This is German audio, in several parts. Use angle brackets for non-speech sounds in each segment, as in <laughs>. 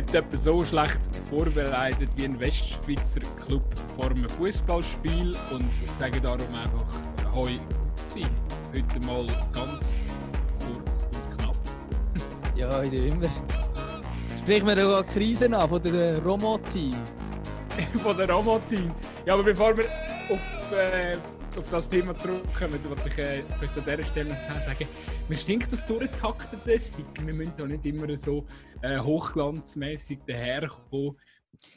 etwa so schlecht vorbereitet wie ein Westschweizer Club vor einem Fußballspiel und sage darum einfach Hoi sie. Heute mal ganz kurz und knapp. <laughs> Ja, ich immer. Sprich mir auch Krisen an von der Romo-Team. <laughs> von der Romo-Team. Ja, aber bevor wir auf, äh, auf das Thema zurückkommen, wollte ich äh, vielleicht an dieser Stelle sagen, mir stinkt das durchtaktet ein bisschen. Wir müssen da nicht immer so äh, hochglanzmäßig daherkommen.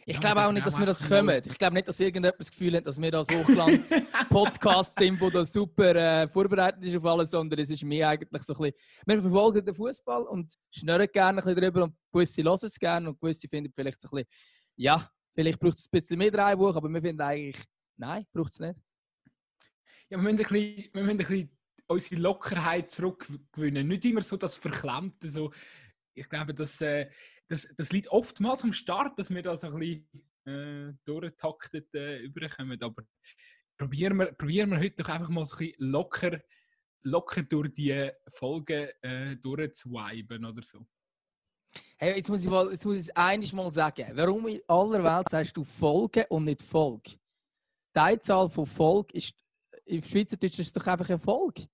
Ich ja, glaube auch nicht, dass wir das kommen. Ich glaube nicht, dass irgendjemand das Gefühl hat, dass wir das Hochglanz-Podcast <laughs> sind, wo da super äh, vorbereitet ist auf alles, sondern es ist mir eigentlich so ein bisschen. Wir verfolgen den Fußball und schnurren gerne ein bisschen drüber und gewisse hören es gerne und gewisse finden vielleicht so ein bisschen, ja, vielleicht braucht es ein bisschen mehr Dreibuch, aber wir finden eigentlich, nein, braucht es nicht. Ja, wir müssen ein bisschen, wir müssen ein bisschen unsere Lockerheit zurückgewinnen. Nicht immer so das Verklemmte, so ich glaube, das, äh, das, das liegt oftmals am Start, dass wir da so ein bisschen äh, durchtaktet äh, überkommen. Aber probieren wir, probieren wir heute doch einfach mal so ein bisschen locker, locker durch die Folgen äh, durchzuwiben oder so. Hey, jetzt muss ich mal, jetzt muss ich es einiges mal sagen. Warum in aller Welt sagst du Folge und nicht Folge? Die Einzahl von Folge ist im Schweizerdeutsch ist doch einfach eine Folge.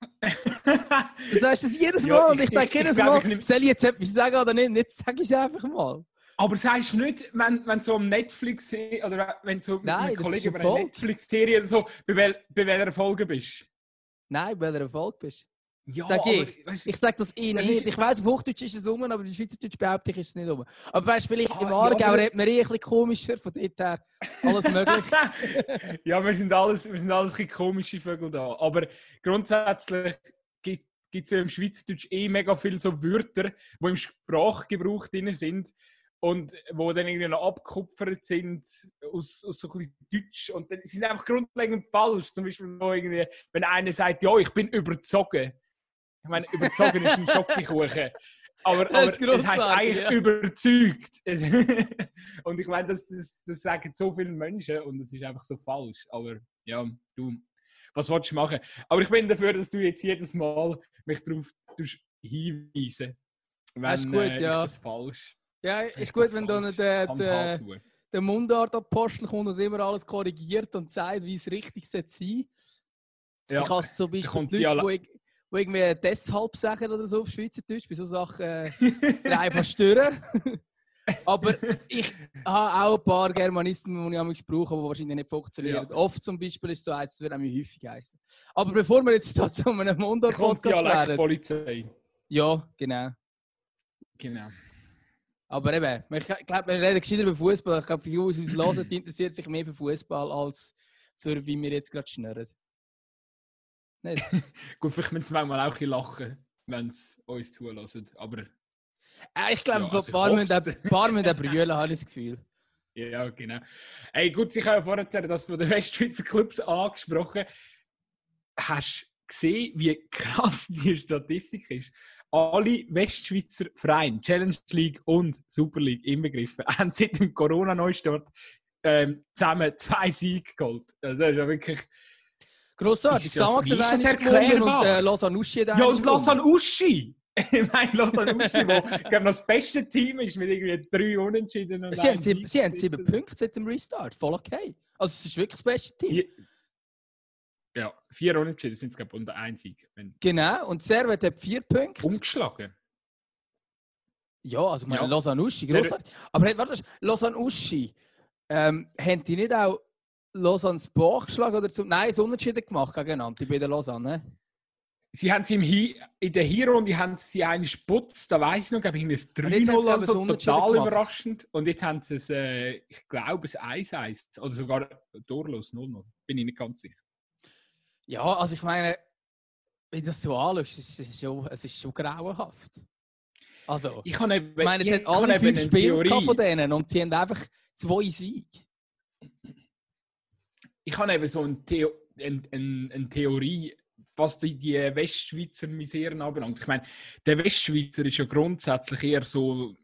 <laughs> du sagst das jedes Mal ja, und ich, denke jedes Mal, ich soll ich jetzt etwas sagen oder nicht? Jetzt sage ich es einfach mal. Aber sagst du nicht, wenn, wenn so am Netflix oder wenn du mit einem Kollegen über eine Netflix-Serie oder so, bei, wel, bei welcher Folge bist? Nein, bei welcher Folge bist ja, sag ich. Weißt, ich sage das eh nicht. Ich weiß, auf Hochdeutsch ist es um, aber in Schweizerdeutsch behaupte ich, ist es nicht um. Aber weißt vielleicht ah, im Aargau ja, redet man eh ein bisschen komischer, von dort her alles möglich. <laughs> ja, wir sind alles, wir sind alles ein bisschen komische Vögel da. Aber grundsätzlich gibt es ja im Schweizerdeutsch eh mega viele so Wörter, die im Sprachgebrauch drin sind und wo dann irgendwie noch abgekupfert sind aus, aus so ein bisschen Deutsch und dann sind einfach grundlegend falsch. Zum Beispiel so irgendwie, wenn einer sagt, ja, ich bin überzogen ich meine, überzogen ist ein Schokokuchen. Aber, aber es heißt eigentlich ja. überzeugt. <laughs> und ich meine, das, das, das sagen so viele Menschen und es ist einfach so falsch. Aber ja, du, was willst du machen? Aber ich bin dafür, dass du jetzt jedes Mal mich darauf hinweisen wenn das ist gut, äh, ja. das falsch Ja, ist, ist gut, wenn du der, der, der Mundart-Apostel kommt und immer alles korrigiert und sagt, wie es richtig sein sollte. Ja. Ich habe zum Beispiel die Leute, die die irgendwie deshalb sagen oder so auf Schweizerdeutsch, bei so Sachen äh, <laughs> einfach stören. Aber ich habe auch ein paar Germanisten, die ich brauche, die wahrscheinlich nicht funktionieren. Ja. Oft zum Beispiel ist es so eins, das wird nämlich häufig heißen. Aber bevor wir jetzt da zu einem Mundart-Podcast werden... Polizei. Ja, genau. Genau. Aber eben, ich glaube, wir reden gescheiter über Fußball. Ich glaube, für uns, die hören, interessiert sich mehr für Fußball als für wie wir jetzt gerade schnurren. Nicht? <laughs> Gut, vielleicht müssen wir manchmal auch ein lachen, wenn sie uns zulassen. Aber. Äh, ich glaube, ja, also ein paar müssen da <laughs> brüllen, habe ich das Gefühl. Ja, genau. Hey, gut, ich habe ja vorher das von den Westschweizer Clubs angesprochen. Hast du gesehen, wie krass <laughs> die Statistik ist? Alle Westschweizer Vereine, Challenge League und Super League inbegriffen, haben seit dem Corona-Neustart ähm, zusammen zwei Siege geholt. Also, das ist ja wirklich Grossartig. Samax hat eines gewonnen und äh, Lausanne Uschi <laughs> hat Ja, und Lausanne Uschi! ich meine, Lausanne Uschi, wo glaube das beste Team ist mit irgendwie drei Unentschieden. Und sie, haben sieben, sie haben sieben Punkte seit dem Restart. Voll okay. Also, es ist wirklich das beste Team. Ja, vier Unentschieden sind es, glaube ich, und ein Sieg. Genau, und Servet hat vier Punkte. Umgeschlagen. Ja, also meine, ja. Lausanne Uschi, grossartig. Aber warte, Lausanne Uschi, ähm, haben die nicht auch Lausanne das Bach geschlagen oder zum. Nein, es Unentschieden gemacht gegeneinander bei der Lausanne. Sie haben sie im Hi in der Hinrunde haben sie einen Sputz, da weiß ich noch, glaube ich, ein 3-0 also total gemacht. überraschend. Und jetzt haben sie es, äh, ich glaube, ein 1-1 oder sogar durchlos 0-0. Bin ich nicht ganz sicher. Ja, also ich meine, wenn du das so anschaust, es ist schon, es ist schon grauenhaft. Also, ich, kann eben, ich meine, sie haben alle fünf Spiele von denen und sie haben einfach zwei Siege ich habe eben so eine, Theo eine, eine, eine Theorie, was die, die Westschweizer Miseren anbelangt. Ich meine, der Westschweizer ist ja grundsätzlich eher so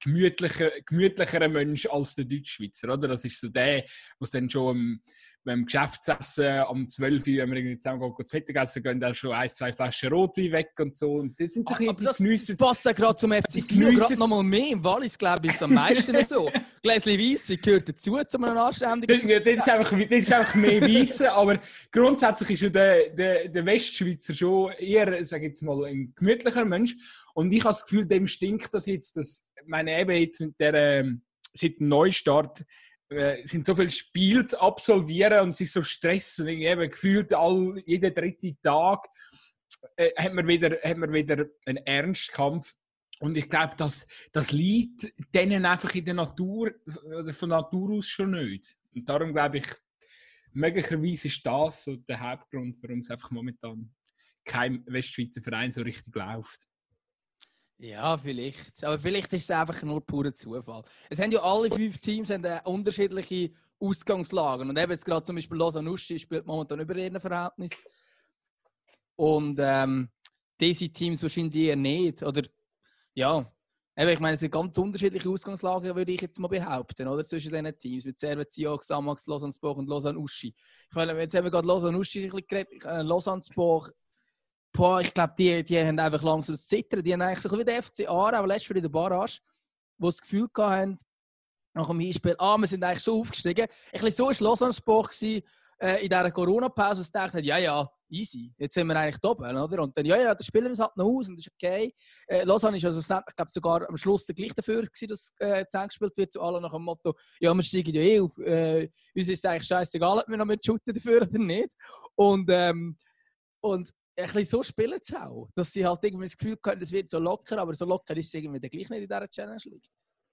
gemütlicher, gemütlicher Mensch als der Deutschschweizer, oder? Das ist so der, was dann schon beim Geschäftsessen am 12 Uhr, wenn wir irgendwie zusammen gehen, zu Mittagessen gehen, dann schon ein, zwei Flaschen Rotwein weg und so. Und das sind so aber das Genüsse. passt ja gerade zum FC Sion gerade noch mal mehr. Im Wallis, glaube ich, ist es am meisten <laughs> so. Gläschen Weisse gehört dazu, zu einem anständigen... Das, das, ist einfach, das ist einfach mehr Weisse, <laughs> aber grundsätzlich ist ja der, der, der Westschweizer schon eher, sage ich jetzt mal, ein gemütlicher Mensch. Und ich habe das Gefühl, dem stinkt das jetzt, dass, meine eben jetzt mit der, ähm, seit dem Neustart, sind so viele Spiele zu absolvieren und es so Stress und eben gefühlt all, jeden dritten Tag äh, hat, man wieder, hat man wieder einen Ernstkampf. Und ich glaube, das, das liegt denen einfach in der Natur, oder von Natur aus schon nicht. Und darum glaube ich, möglicherweise ist das so der Hauptgrund, warum es einfach momentan kein Westschweizer Verein so richtig läuft. Ja, vielleicht. Aber vielleicht ist es einfach nur purer Zufall. Es haben ja alle fünf Teams haben unterschiedliche Ausgangslagen. Und eben jetzt gerade zum Beispiel Lausanne spielt momentan über ihren Verhältnis. Und ähm, diese Teams wahrscheinlich eher nicht. Oder ja, eben, ich meine, es sind ganz unterschiedliche Ausgangslagen, würde ich jetzt mal behaupten, oder? Zwischen diesen Teams. Mit Servet, Zio, Xamax, Lausanne Sport und Lausanne Uschi. Ich meine, jetzt haben wir gerade Lausanne Uschi ein bisschen geredet. Lausanne Sport boah, ich glaube, die, die haben einfach langsam das Zittern. Die haben eigentlich so wie der FC Aarau, aber letztes Jahr in der Barrage, wo sie das Gefühl hatten, nach dem Hinspiel, ah, wir sind eigentlich schon aufgestiegen. Ein bisschen so war Lausanne Sport äh, in dieser Corona-Pause, wo sie dachten, ja, ja, easy, jetzt sind wir eigentlich oben, oder? Und dann, ja, ja, dann spielen wir es halt noch aus und das ist okay. Äh, Lausanne ist also, ich glaube, sogar am Schluss der gleich dafür gewesen, dass äh, zusammengespielt wird, zu allen nach dem Motto, ja, wir steigen ja eh auf, äh, uns ist es eigentlich scheißegal, ob wir noch mit shooten dafür oder nicht. Und, ähm, und ein bisschen so spielen sie auch. Dass sie halt irgendwie das Gefühl haben, es wird so locker, aber so locker ist es irgendwie gleich nicht in dieser Challenge League.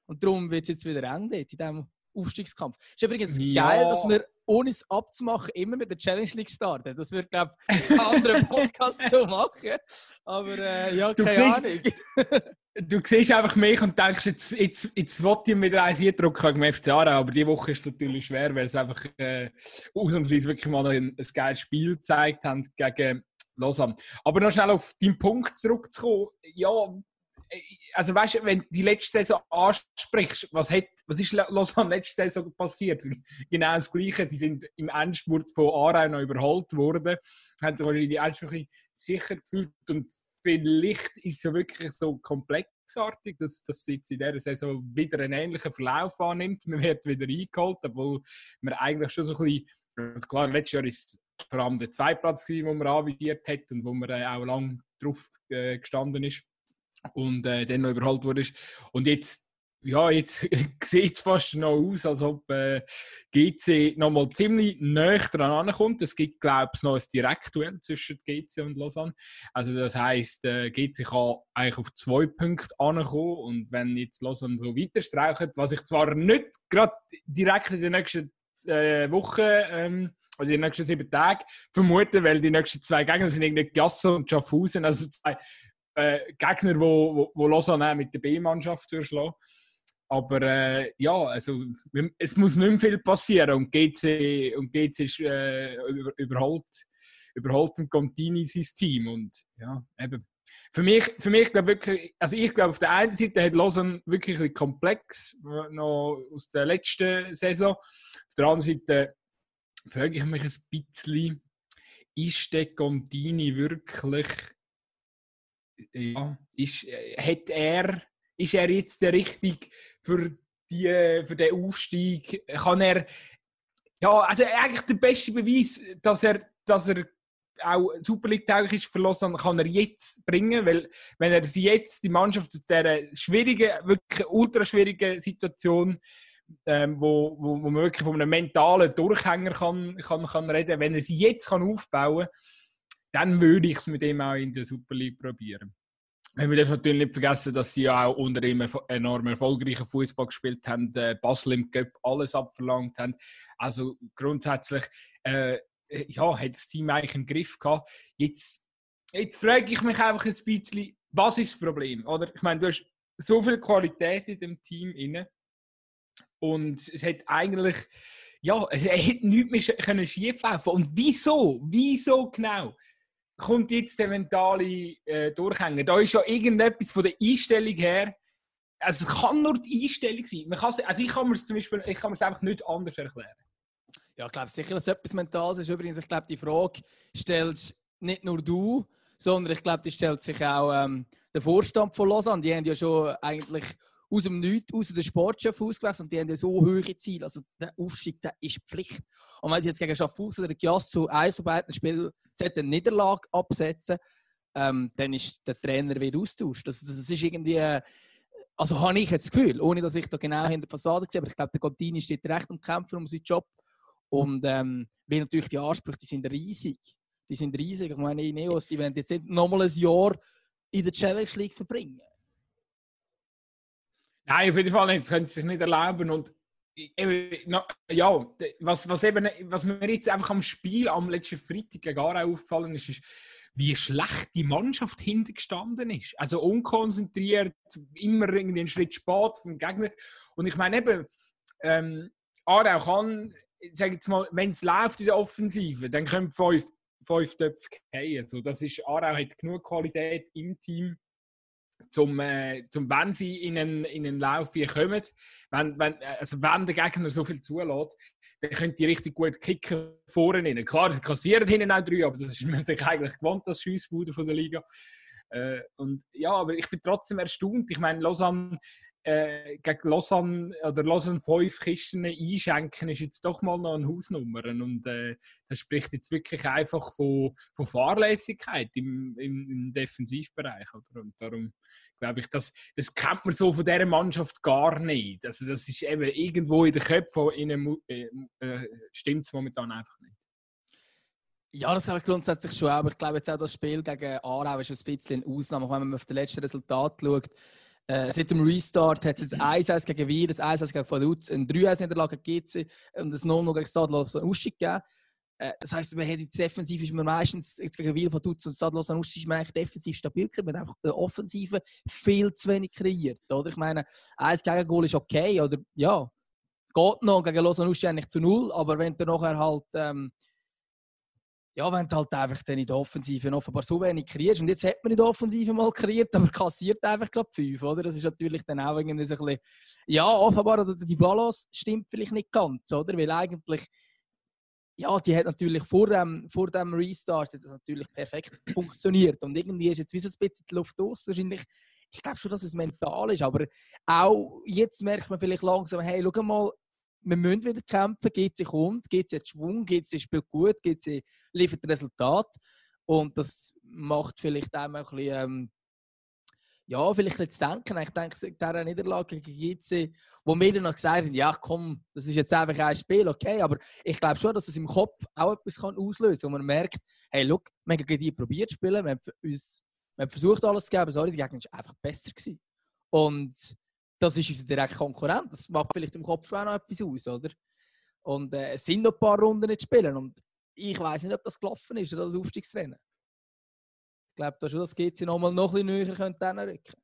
Und darum wird es jetzt wieder eng dort, in diesem Aufstiegskampf. Es ist übrigens ja. geil, dass wir, ohne es abzumachen, immer mit der Challenge League starten. Das wird, glaube ich, ein anderer <laughs> Podcast so machen. Aber äh, ja, keine du Ahnung. <laughs> du siehst einfach mich und denkst, jetzt, jetzt, jetzt wollte ich wieder eins eindrücken gegen FC Aarau, aber diese Woche ist es natürlich schwer, weil es einfach äh, ausnahmsweise wirklich mal ein, ein geiles Spiel gezeigt haben gegen Lausanne. Aber noch schnell auf deinen Punkt zurückzukommen. Ja, also weißt du, wenn du die letzte Saison ansprichst, was, hat, was ist Lausanne letzte Saison passiert? <laughs> Genau das Gleiche. Sie sind im Endspurt von Aarau noch überholt worden, haben sich wahrscheinlich schon sicher gefühlt und vielleicht ist es ja wirklich so komplexartig, dass, dass sie jetzt in dieser Saison wieder einen ähnlichen Verlauf annimmt. Man wird wieder eingeholt, obwohl man eigentlich schon so ein bisschen, also klar, letztes Jahr ist vor allem der Zweitplatz, den man anvisiert hat und wo man äh, auch lang drauf äh, gestanden ist und äh, dann noch überholt wurde. Und jetzt, ja, jetzt <laughs> sieht es fast noch aus, als ob äh, GC noch mal ziemlich näher dran ankommt. Es gibt, glaube ich, noch ein Direktduell zwischen GC und Lausanne. Also das heisst, äh, GC kann eigentlich auf zwei Punkte ankommen und wenn jetzt Lausanne so weiter streicht, was ich zwar nicht gerade direkt in den nächsten äh, Wochen ähm, also die nächsten sieben Tage vermuten, weil die nächsten zwei Gegner sind irgendwie Gasso und Schaffhausen, also zwei äh, Gegner, wo, wo, wo Lausanne mit der B-Mannschaft durchschlagen. Aber äh, ja, also es muss nicht mehr viel passieren und GC, und GC ist äh, über, überholt, überholt und Contini sein Team und ja, eben. Für mich, für mich glaube wirklich, also ich glaube auf der einen Seite hat Lausanne wirklich ein komplex, noch aus der letzten Saison. Auf der anderen Seite frage ich mich ein bisschen, ist der Contini wirklich, ja, ist, hat er, ist er jetzt der Richtige für, die, für den Aufstieg? Kann er, ja, also eigentlich der beste Beweis, dass er, dass er auch Super League tauglich ist verlassen, kann er jetzt bringen, weil wenn er jetzt die Mannschaft aus dieser schwierigen, wirklich ultra schwierigen Situation ähm, wo, wo, wo man wirklich von einem mentalen Durchhänger kann, kann, kann reden Wenn er sie jetzt kann aufbauen kann, dann würde ich es mit ihm auch in der Super League probieren. Wir dürfen natürlich nicht vergessen, dass sie ja auch unter ihm enorm erfolgreichen Fußball gespielt haben, äh, Basel im Cup alles abverlangt haben. Also grundsätzlich äh, ja, hat das Team eigentlich im Griff gehabt. Jetzt, jetzt frage ich mich einfach ein bisschen, was ist das Problem? Oder? Ich meine, du hast so viel Qualität in dem Team inne und es hat eigentlich, ja, es hätte nichts mehr können schieflaufen Und wieso? Wieso genau? Kommt jetzt der mentale äh, Durchhänger? Da ist ja irgendetwas von der Einstellung her. Also es kann nur die Einstellung sein. Man also ich kann mir es zum Beispiel, ich kann mir es einfach nicht anders erklären. Ja, ich glaube sicher, dass etwas Mentales ist. Übrigens, ich glaube, die Frage stellst nicht nur du, sondern ich glaube, die stellt sich auch ähm, der Vorstand von Lausanne. Die haben ja schon eigentlich aus dem Nichts, aus dem Sportchef ausgewechselt und die haben ja so hohe Ziele. Also der Aufstieg, der ist Pflicht. Und wenn sie jetzt gegen Schaffhausen oder Gias zu eins von beiden Spielen eine Niederlage absetzen, ähm, dann ist der Trainer wieder austauscht. Das, das ist irgendwie, also habe ich jetzt das Gefühl, ohne dass ich da genau hinter der Fassade sehe, aber ich glaube, der Contini steht recht und kämpft um seinen Job. Und ähm, weil natürlich die Ansprüche, die sind riesig. Die sind riesig. Ich meine, Neos, die werden jetzt nicht nochmal ein Jahr in der Challenge League verbringen. Nein, auf jeden Fall nicht. Das können sie sich nicht erlauben. Und ja, was, was, eben, was mir jetzt einfach am Spiel am letzten Freitag gegen Aarau aufgefallen ist, ist, wie schlecht die Mannschaft hintergestanden ist. Also unkonzentriert, immer irgendwie einen Schritt spät vom Gegner. Und ich meine eben, ähm, Aarau kann, sag jetzt mal, wenn es läuft in der Offensive, dann können fünf, fünf Töpfe fallen. Also das ist, Aarau hat genug Qualität im Team zum, äh, zum wenn sie in einen, in einen Lauf kommen, wenn, wenn, also wenn der Gegner so viel zulässt, dann können die richtig gut kicken vorne rein. Klar, sie kassieren hinten auch drei, aber das ist man sich eigentlich gewohnt, das Schussbude von der Liga. Äh, und ja, aber ich bin trotzdem erstaunt. Ich meine, Lausanne äh, gegen Lausanne oder Lausanne fünf Kisten einschenken, ist jetzt doch mal noch eine Hausnummer. Und äh, das spricht jetzt wirklich einfach von, von Fahrlässigkeit im, im, im Defensivbereich. Oder? Und darum glaube ich, das, das kennt man so von dieser Mannschaft gar nicht. Also das ist eben irgendwo in den Köpfen äh, äh, stimmt es momentan einfach nicht. Ja, das habe ich grundsätzlich schon, aber ich glaube jetzt auch das Spiel gegen Aarau ist ein bisschen eine Ausnahme, wenn man auf das letzte Resultat schaut. Äh, seit dem Restart hat es ein 1-1 gegen Wien, ein 1-1 gegen Vaduz, ein 3-1-Niederlage gegen GC und ein 0 gegen Stadlos einen Ausstieg gegeben. Äh, das heisst, man hat jetzt defensiv ist man meistens gegen Wien, Vaduz und Stadlos einen Ausstieg ist man eigentlich defensiv stabil gewesen, man hat einfach eine Offensive viel zu wenig kreiert. Oder? Ich meine, ein Gegengol ist okay, oder ja, geht noch gegen Lausanne Ausstieg eigentlich zu null, aber wenn du nachher halt ähm, ja, wenn du halt einfach dann in der Offensive offenbar so wenig kreierst. Und jetzt hat man in der Offensive mal kreiert, aber kassiert einfach gerade fünf, oder? Das ist natürlich dann auch irgendwie so ein bisschen, ja, offenbar, die Balance stimmt vielleicht nicht ganz, oder? Weil eigentlich, ja, die hat natürlich vor dem, vor dem Restart das natürlich perfekt funktioniert. Und irgendwie ist jetzt wie so ein bisschen die Luft aus. Wahrscheinlich, ich glaube schon, dass es mental ist, aber auch jetzt merkt man vielleicht langsam, hey, schau mal, wir müssen wieder kämpfen, sie kommt, geht sie Schwung, geht sie spielt gut, sie liefert Resultat. Und das macht vielleicht auch ein bisschen, ähm, ja, vielleicht jetzt denken. Ich denke, dieser Niederlage gegen GC, wo wir dann noch gesagt haben, ja komm, das ist jetzt einfach ein Spiel, okay, aber ich glaube schon, dass es im Kopf auch etwas kann auslösen kann, wo man merkt, hey, look, wir haben gegen die probiert zu spielen, wir haben, uns, wir haben versucht alles zu geben, sorry, die Gegner war einfach besser. Gewesen. Und das ist unser direkter Konkurrent. Das macht vielleicht im Kopf auch noch etwas aus, oder? Und äh, es sind noch ein paar Runden nicht spielen. Und ich weiß nicht, ob das gelaufen ist, oder das Aufstiegsrennen. Ich glaube da schon, dass GC nochmal noch ein bisschen näher könnte rücken.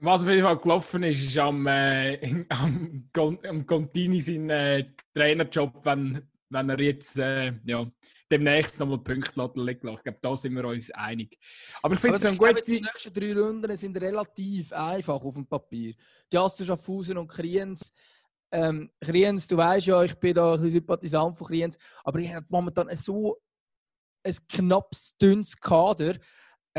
Was auf jeden Fall gelaufen ist, ist am, äh, <laughs> am, am Contini sein äh, Trainerjob, wenn, wenn er jetzt äh, ja, demnächst nochmal Punkte liegen. Ich glaube, da sind wir uns einig. Aber ich finde es ein gut. Die nächsten drei Runden sind relativ einfach auf dem Papier. Die Aster Schaffhausen und Kriens. Ähm, Kriens, du weißt ja, ich bin da ein bisschen Sympathisant von Kriens, aber ich habe momentan so ein knappes, dünnes Kader.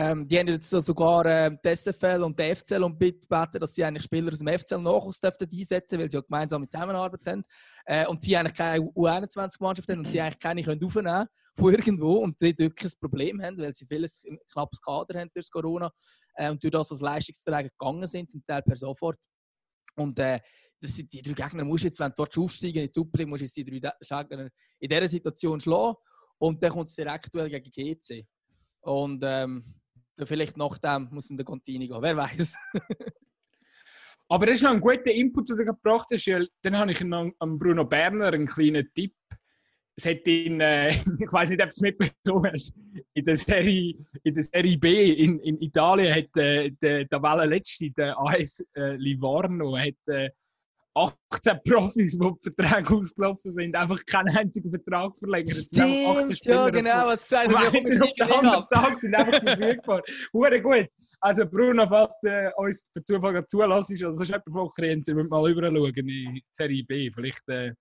Ähm, die haben jetzt sogar äh, die SFL und die FCL und gebeten, dass sie eigentlich Spieler aus dem FCL Nachwuchs einsetzen weil sie ja gemeinsame Zusammenarbeit haben. Äh, und sie eigentlich keine U21-Mannschaft haben und sie eigentlich keine können aufnehmen von irgendwo und die wirklich ein Problem haben, weil sie vieles knappes Kader haben durch Corona äh, und durch das als Leistungsträger gegangen sind, zum Teil per sofort. Und äh, das sind die drei Gegner, musst jetzt, wenn du dort aufsteigen in Super musst jetzt die drei Gegner in dieser Situation schlagen und dann kommt es direkt gegen GC. Und ähm, Vielleicht nach dem muss in der Contini gehen, wer weiß. <laughs> Aber das ist noch ein guter Input, den du gebracht hast. Dann habe ich noch an Bruno Berner einen kleinen Tipp. Es hat ihn, äh, <laughs> ich weiß nicht, ob du es mitbekommen hast, in der Serie, in der Serie B in, in Italien hat äh, der, der Letzte, der AS äh, Livorno, hat äh, 18 Profis, die die Verträge ausgelaufen sind, einfach keinen einzigen Vertrag verlängert. Stimmt, ja genau, was gesagt kommen am Tag sind einfach verfügbar. <laughs> Hure gut. Also Bruno, falls du uns per Zufall zulässt oder sonst jemand von Kriens, müssen mal rüber schauen in Serie B. Vielleicht äh,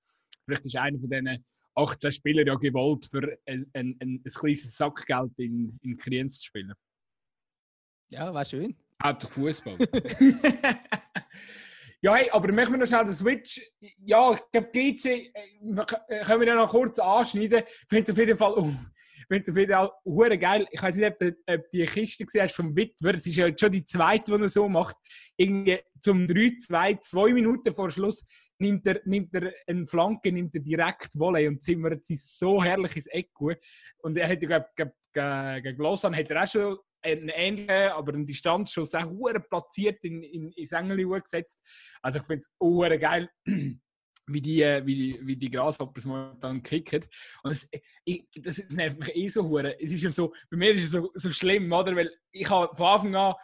Vielleicht ist einer von diesen 18 Spielern ja gewollt, für ein, ein, ein, ein kleines Sackgeld in, in Kriens zu spielen. Ja, war schön. Hauptsache Fußball. <laughs> ja, hey, aber machen wir noch schnell den Switch. Ja, ich glaube, GC äh, können wir ja noch kurz anschneiden. Ich finde es auf jeden Fall. Finde auf jeden Fall uh, geil. Ich weiß nicht, ob du, ob die Kiste gesehen hast vom Witwer. Es ist ja schon die zweite, die er so macht. Irgendwie zum 3-2, zwei Minuten vor Schluss nimmt er, nimmt er eine Flanke, nimmt er direkt Volley und zimmert sie so herrlich ins Eck. Und er hat, glaube ich, gegen Lausanne hat er auch schon einen ähnlichen, aber einen Distanzschuss auch hure platziert in, in, ins Engel gesetzt. Also ich finde es geil, <clears throat> wie die, äh, wie die, wie die Grasshoppers momentan kicken. Und das, ich, das nervt mich eh so hure. Es ist ja so, bei mir ist es so, so schlimm, oder? Weil ich habe von Anfang an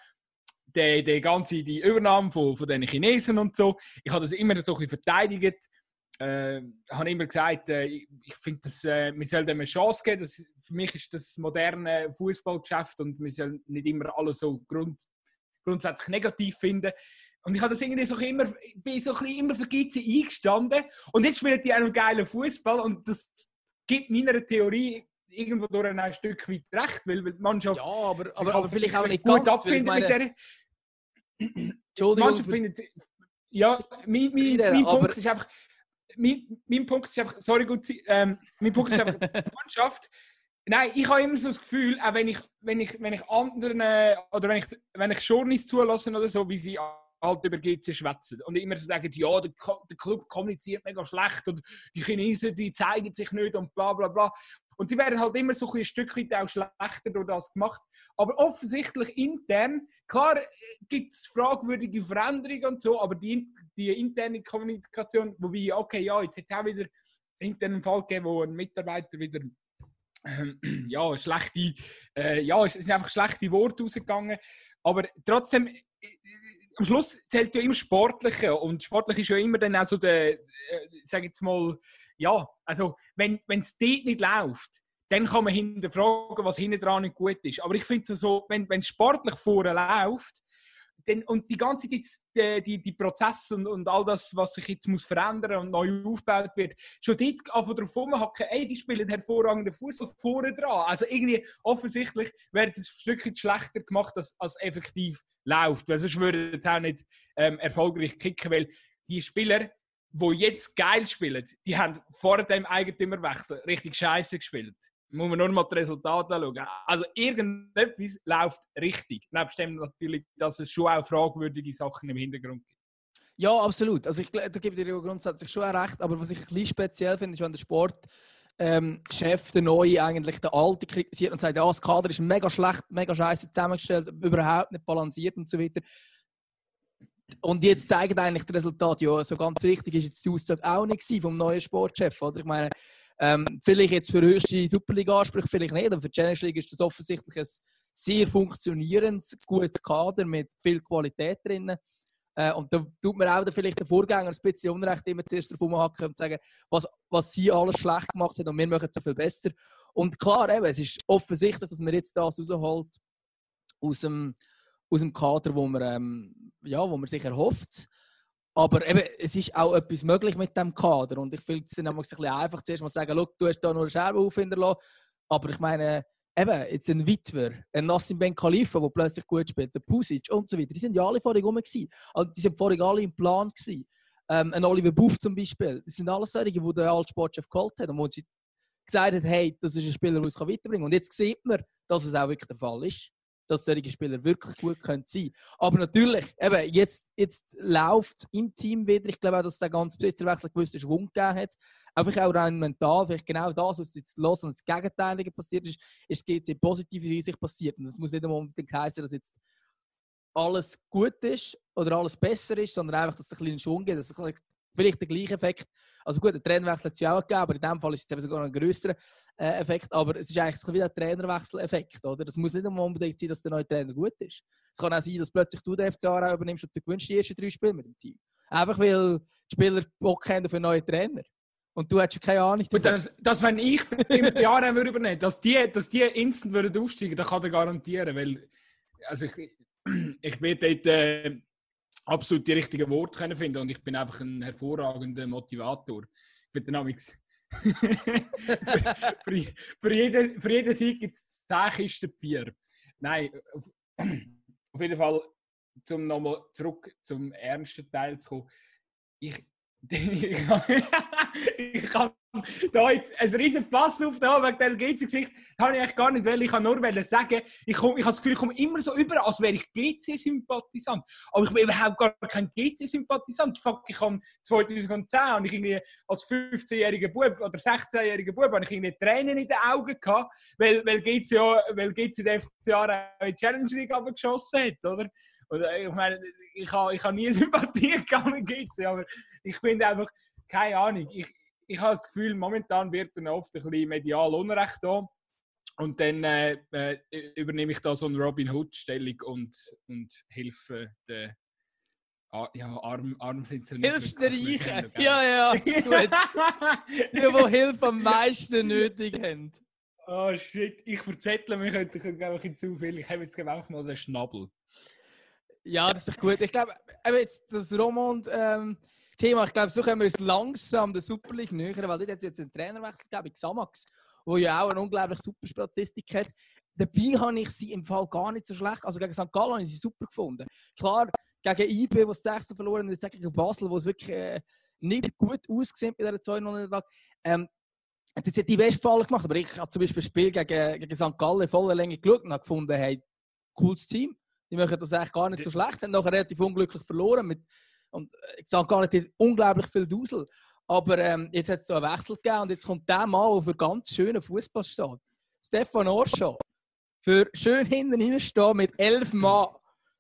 die, die ganze die Übernahme von, von den Chinesen und so, ich habe das immer so ein bisschen verteidigt äh, habe immer gesagt, äh, ich, ich finde, äh, wir sollen dem eine Chance geben. Das, für mich ist das moderne Fußballgeschäft und wir sollen nicht immer alles so grund, grundsätzlich negativ finden. Und ich habe das irgendwie so immer, bin so ein bisschen immer für GC eingestanden. Und jetzt spielen die einen geilen Fußball und das gibt meiner Theorie irgendwo durch ein Stück weit recht, weil die Mannschaft ja, aber, aber, aber vielleicht auch nicht gut ganz, abfindet meine... mit der. Entschuldigung. Mannschaft findet, ja, mein, mein, mein Punkt ist einfach, mein, mein Punkt ist einfach, sorry, gut, ähm, mein Punkt ist einfach die <laughs> Mannschaft. Nein, ich habe immer so das Gefühl, auch wenn ich, wenn ich, wenn ich anderen äh, oder wenn ich, wenn ich Journalisten zulasse oder so, wie sie halt über GC schwätzen und immer so sagen, ja, der, der Club kommuniziert mega schlecht und die Chinesen, die zeigen sich nicht und bla bla bla. Und sie werden halt immer so ein, Stück weit auch schlechter durch das gemacht. Aber offensichtlich intern, klar äh, gibt es fragwürdige Veränderungen und so, aber die, die interne Kommunikation, wobei, okay, ja, jetzt hat es auch wieder einen internen Fall gegeben, wo ein Mitarbeiter wieder äh, <clears throat> ja, schlechte, äh, ja, es sind einfach schlechte Worte rausgegangen. Aber trotzdem, äh, am Schluss zählt ja immer Sportliche und Sportlich ist ja immer dann auch so der, äh, sag jetzt mal, ja, also wenn es dort nicht läuft, dann kann man hinterfragen, was hinten dran nicht gut ist. Aber ich finde es so, wenn es sportlich vorher läuft, dann, und die ganze Zeit die, die, die Prozesse und, und all das, was sich jetzt muss verändern und neu aufgebaut wird, schon dort einfach drauf rumhacken, ey, die spielen hervorragenden Fußball vorne dran. Also irgendwie offensichtlich wird es ein Stückchen schlechter gemacht, als, als effektiv läuft. Weil sonst würden sie auch nicht ähm, erfolgreich kicken, weil die Spieler, die jetzt geil spielen, die haben vor dem Eigentümerwechsel richtig scheiße gespielt muss man nur mal das Resultat anschauen. Also irgendetwas läuft richtig. Nebst dem natürlich, dass es schon auch fragwürdige Sachen im Hintergrund gibt. Ja, absolut. Also ich, da gebe dir grundsätzlich schon recht. Aber was ich ein bisschen speziell finde, ist, wenn der Sport ähm, der Neue, eigentlich der Alte kritisiert und sagt, ja, das Kader ist mega schlecht, mega scheiße zusammengestellt, überhaupt nicht balanciert und so weiter. Und jetzt zeigen eigentlich das Resultat, ja, so ganz richtig ist jetzt die Aussage auch nicht vom neuen Sportchef. Oder? Ich meine, ähm, vielleicht jetzt für höchste Superliga-Ansprüche, vielleicht nicht. Und für die Challenge League ist das offensichtlich ein sehr funktionierendes, gutes Kader mit viel Qualität drin. Äh, und da tut man auch vielleicht den Vorgänger ein bisschen Unrecht immer zuerst drauf umhacken und sagen, was, was sie alles schlecht gemacht haben und wir machen es so viel besser. Und klar, eben, es ist offensichtlich, dass man jetzt das rausholt aus dem, aus dem Kader, wo man, ähm, ja, wo man sich erhofft. Aber eben, es ist auch etwas möglich mit dem Kader. Und ich finde es ein bisschen einfach, zuerst mal sagen, du hast da nur eine Scherbe auffinden lassen. Aber ich meine, eben, jetzt ein Witwer, ein Nassim Ben Khalifa, der plötzlich gut spielt, der Pusic und so weiter, die sind ja alle vorher rum gewesen. Also, die sind vorher alle im Plan gewesen. Ähm, ein Oliver Buff zum Beispiel. Das sind alles solche, die der alte Sportchef geholt hat und wo sie gesagt hat, hey, das ist ein Spieler, der uns weiterbringen kann. Und jetzt sieht man, dass es auch wirklich der Fall ist dass solche Spieler wirklich gut können sein Aber natürlich, eben, jetzt, jetzt läuft im Team wieder. Ich glaube auch, dass der ganze Besitzerwechsel gewissen Schwung gegeben hat. Einfach auch rein mental, vielleicht genau das, was jetzt los und das Gegenteilige passiert ist, ist positiv in sich passiert. Und das muss nicht unbedingt heißen, dass jetzt alles gut ist oder alles besser ist, sondern einfach, dass es ein bisschen Schwung gibt, dass es vielleicht der gleiche Effekt. Also gut, der Trainerwechsel hat es ja auch gegeben, aber in dem Fall ist es eben sogar noch ein größerer äh, Effekt. Aber es ist eigentlich wieder ein Trainerwechsel-Effekt, oder? Das muss nicht unbedingt sein, dass der neue Trainer gut ist. Es kann auch sein, dass plötzlich du den FC Aarau übernimmst und du gewinnst die ersten drei Spiele mit dem Team. Einfach weil die Spieler Bock haben auf einen neuen Trainer. Und du hättest keine Ahnung. Gut, dass, dass, wenn ich Jahr würde übernehmen, dass die, dass die instant würden aufsteigen, dann kann er garantieren, weil also ich, ich werde dort äh, absolut die richtigen Worte können finden und ich bin einfach ein hervorragender Motivator. Für den <laughs> für, für, für, jeden, für jeden Sieg gibt es 10 Kisten Bier. Nein, auf, auf jeden Fall, um nochmal zurück zum ernsten Teil zu kommen. Ich, <laughs> ich kann da jetzt ein riesen Fass auf da wegen der GC-Geschichte. Habe ich eigentlich gar nicht weil Ich kann nur sagen, ich, komm, ich habe das Gefühl, ich komme immer so über, als wäre ich GC-Sympathisant. Aber ich bin überhaupt gar kein GC-Sympathisant. Ich habe 2010 und ich irgendwie als 15-jähriger Bub oder 16-jähriger Bub habe ich irgendwie Tränen in den Augen gehabt, weil, weil GC, ja, weil GC den FCA in die Challenge League geschossen hat, oder? oder ich meine, ich habe, ich habe nie <laughs> Sympathie gehabt mit GC, aber ich finde einfach, keine Ahnung, ich, ich habe das Gefühl, momentan wird dann oft ein bisschen medial Unrecht da. Und dann äh, äh, übernehme ich da so eine Robin Hood-Stellung und, und helfe den ah, ja, arm, arm sind sie nicht. Hilfst den Reichen? Ja, ja, gut. <laughs> die, die Hilfe am meisten nötig haben. Oh shit, ich verzettle mich heute ich ein zu viel. Ich habe jetzt einfach mal den Schnabel. Ja, das ist doch gut. Ich glaube, jetzt das Romand. Ähm, Thema. Ich glaube, so können wir uns langsam der Super League nähern, weil dort hat es jetzt einen Trainerwechsel gegeben, Xamax, der ja auch eine unglaublich super Statistik hat. Dabei habe ich sie im Fall gar nicht so schlecht. Also gegen St. Gallen habe ich sie super gefunden. Klar, gegen IB, wo es 16 verloren hat, gegen Basel, wo es wirklich äh, nicht gut ausgesehen bei dieser 2 0 ähm, das hat die Westfalen gemacht, aber ich habe zum Beispiel ein Spiel gegen, gegen St. Gallen voller Länge geschaut und habe gefunden, hey, cooles Team. Die machen das eigentlich gar nicht so schlecht, haben nachher relativ unglücklich verloren mit und äh, ich sage gar nicht, unglaublich viel Dusel. Aber ähm, jetzt hat es so einen Wechsel gegeben und jetzt kommt der Mann, der für ganz schönen Fußball steht. Stefan Orscha. Für schön hinten reinstehen mit elf Mann.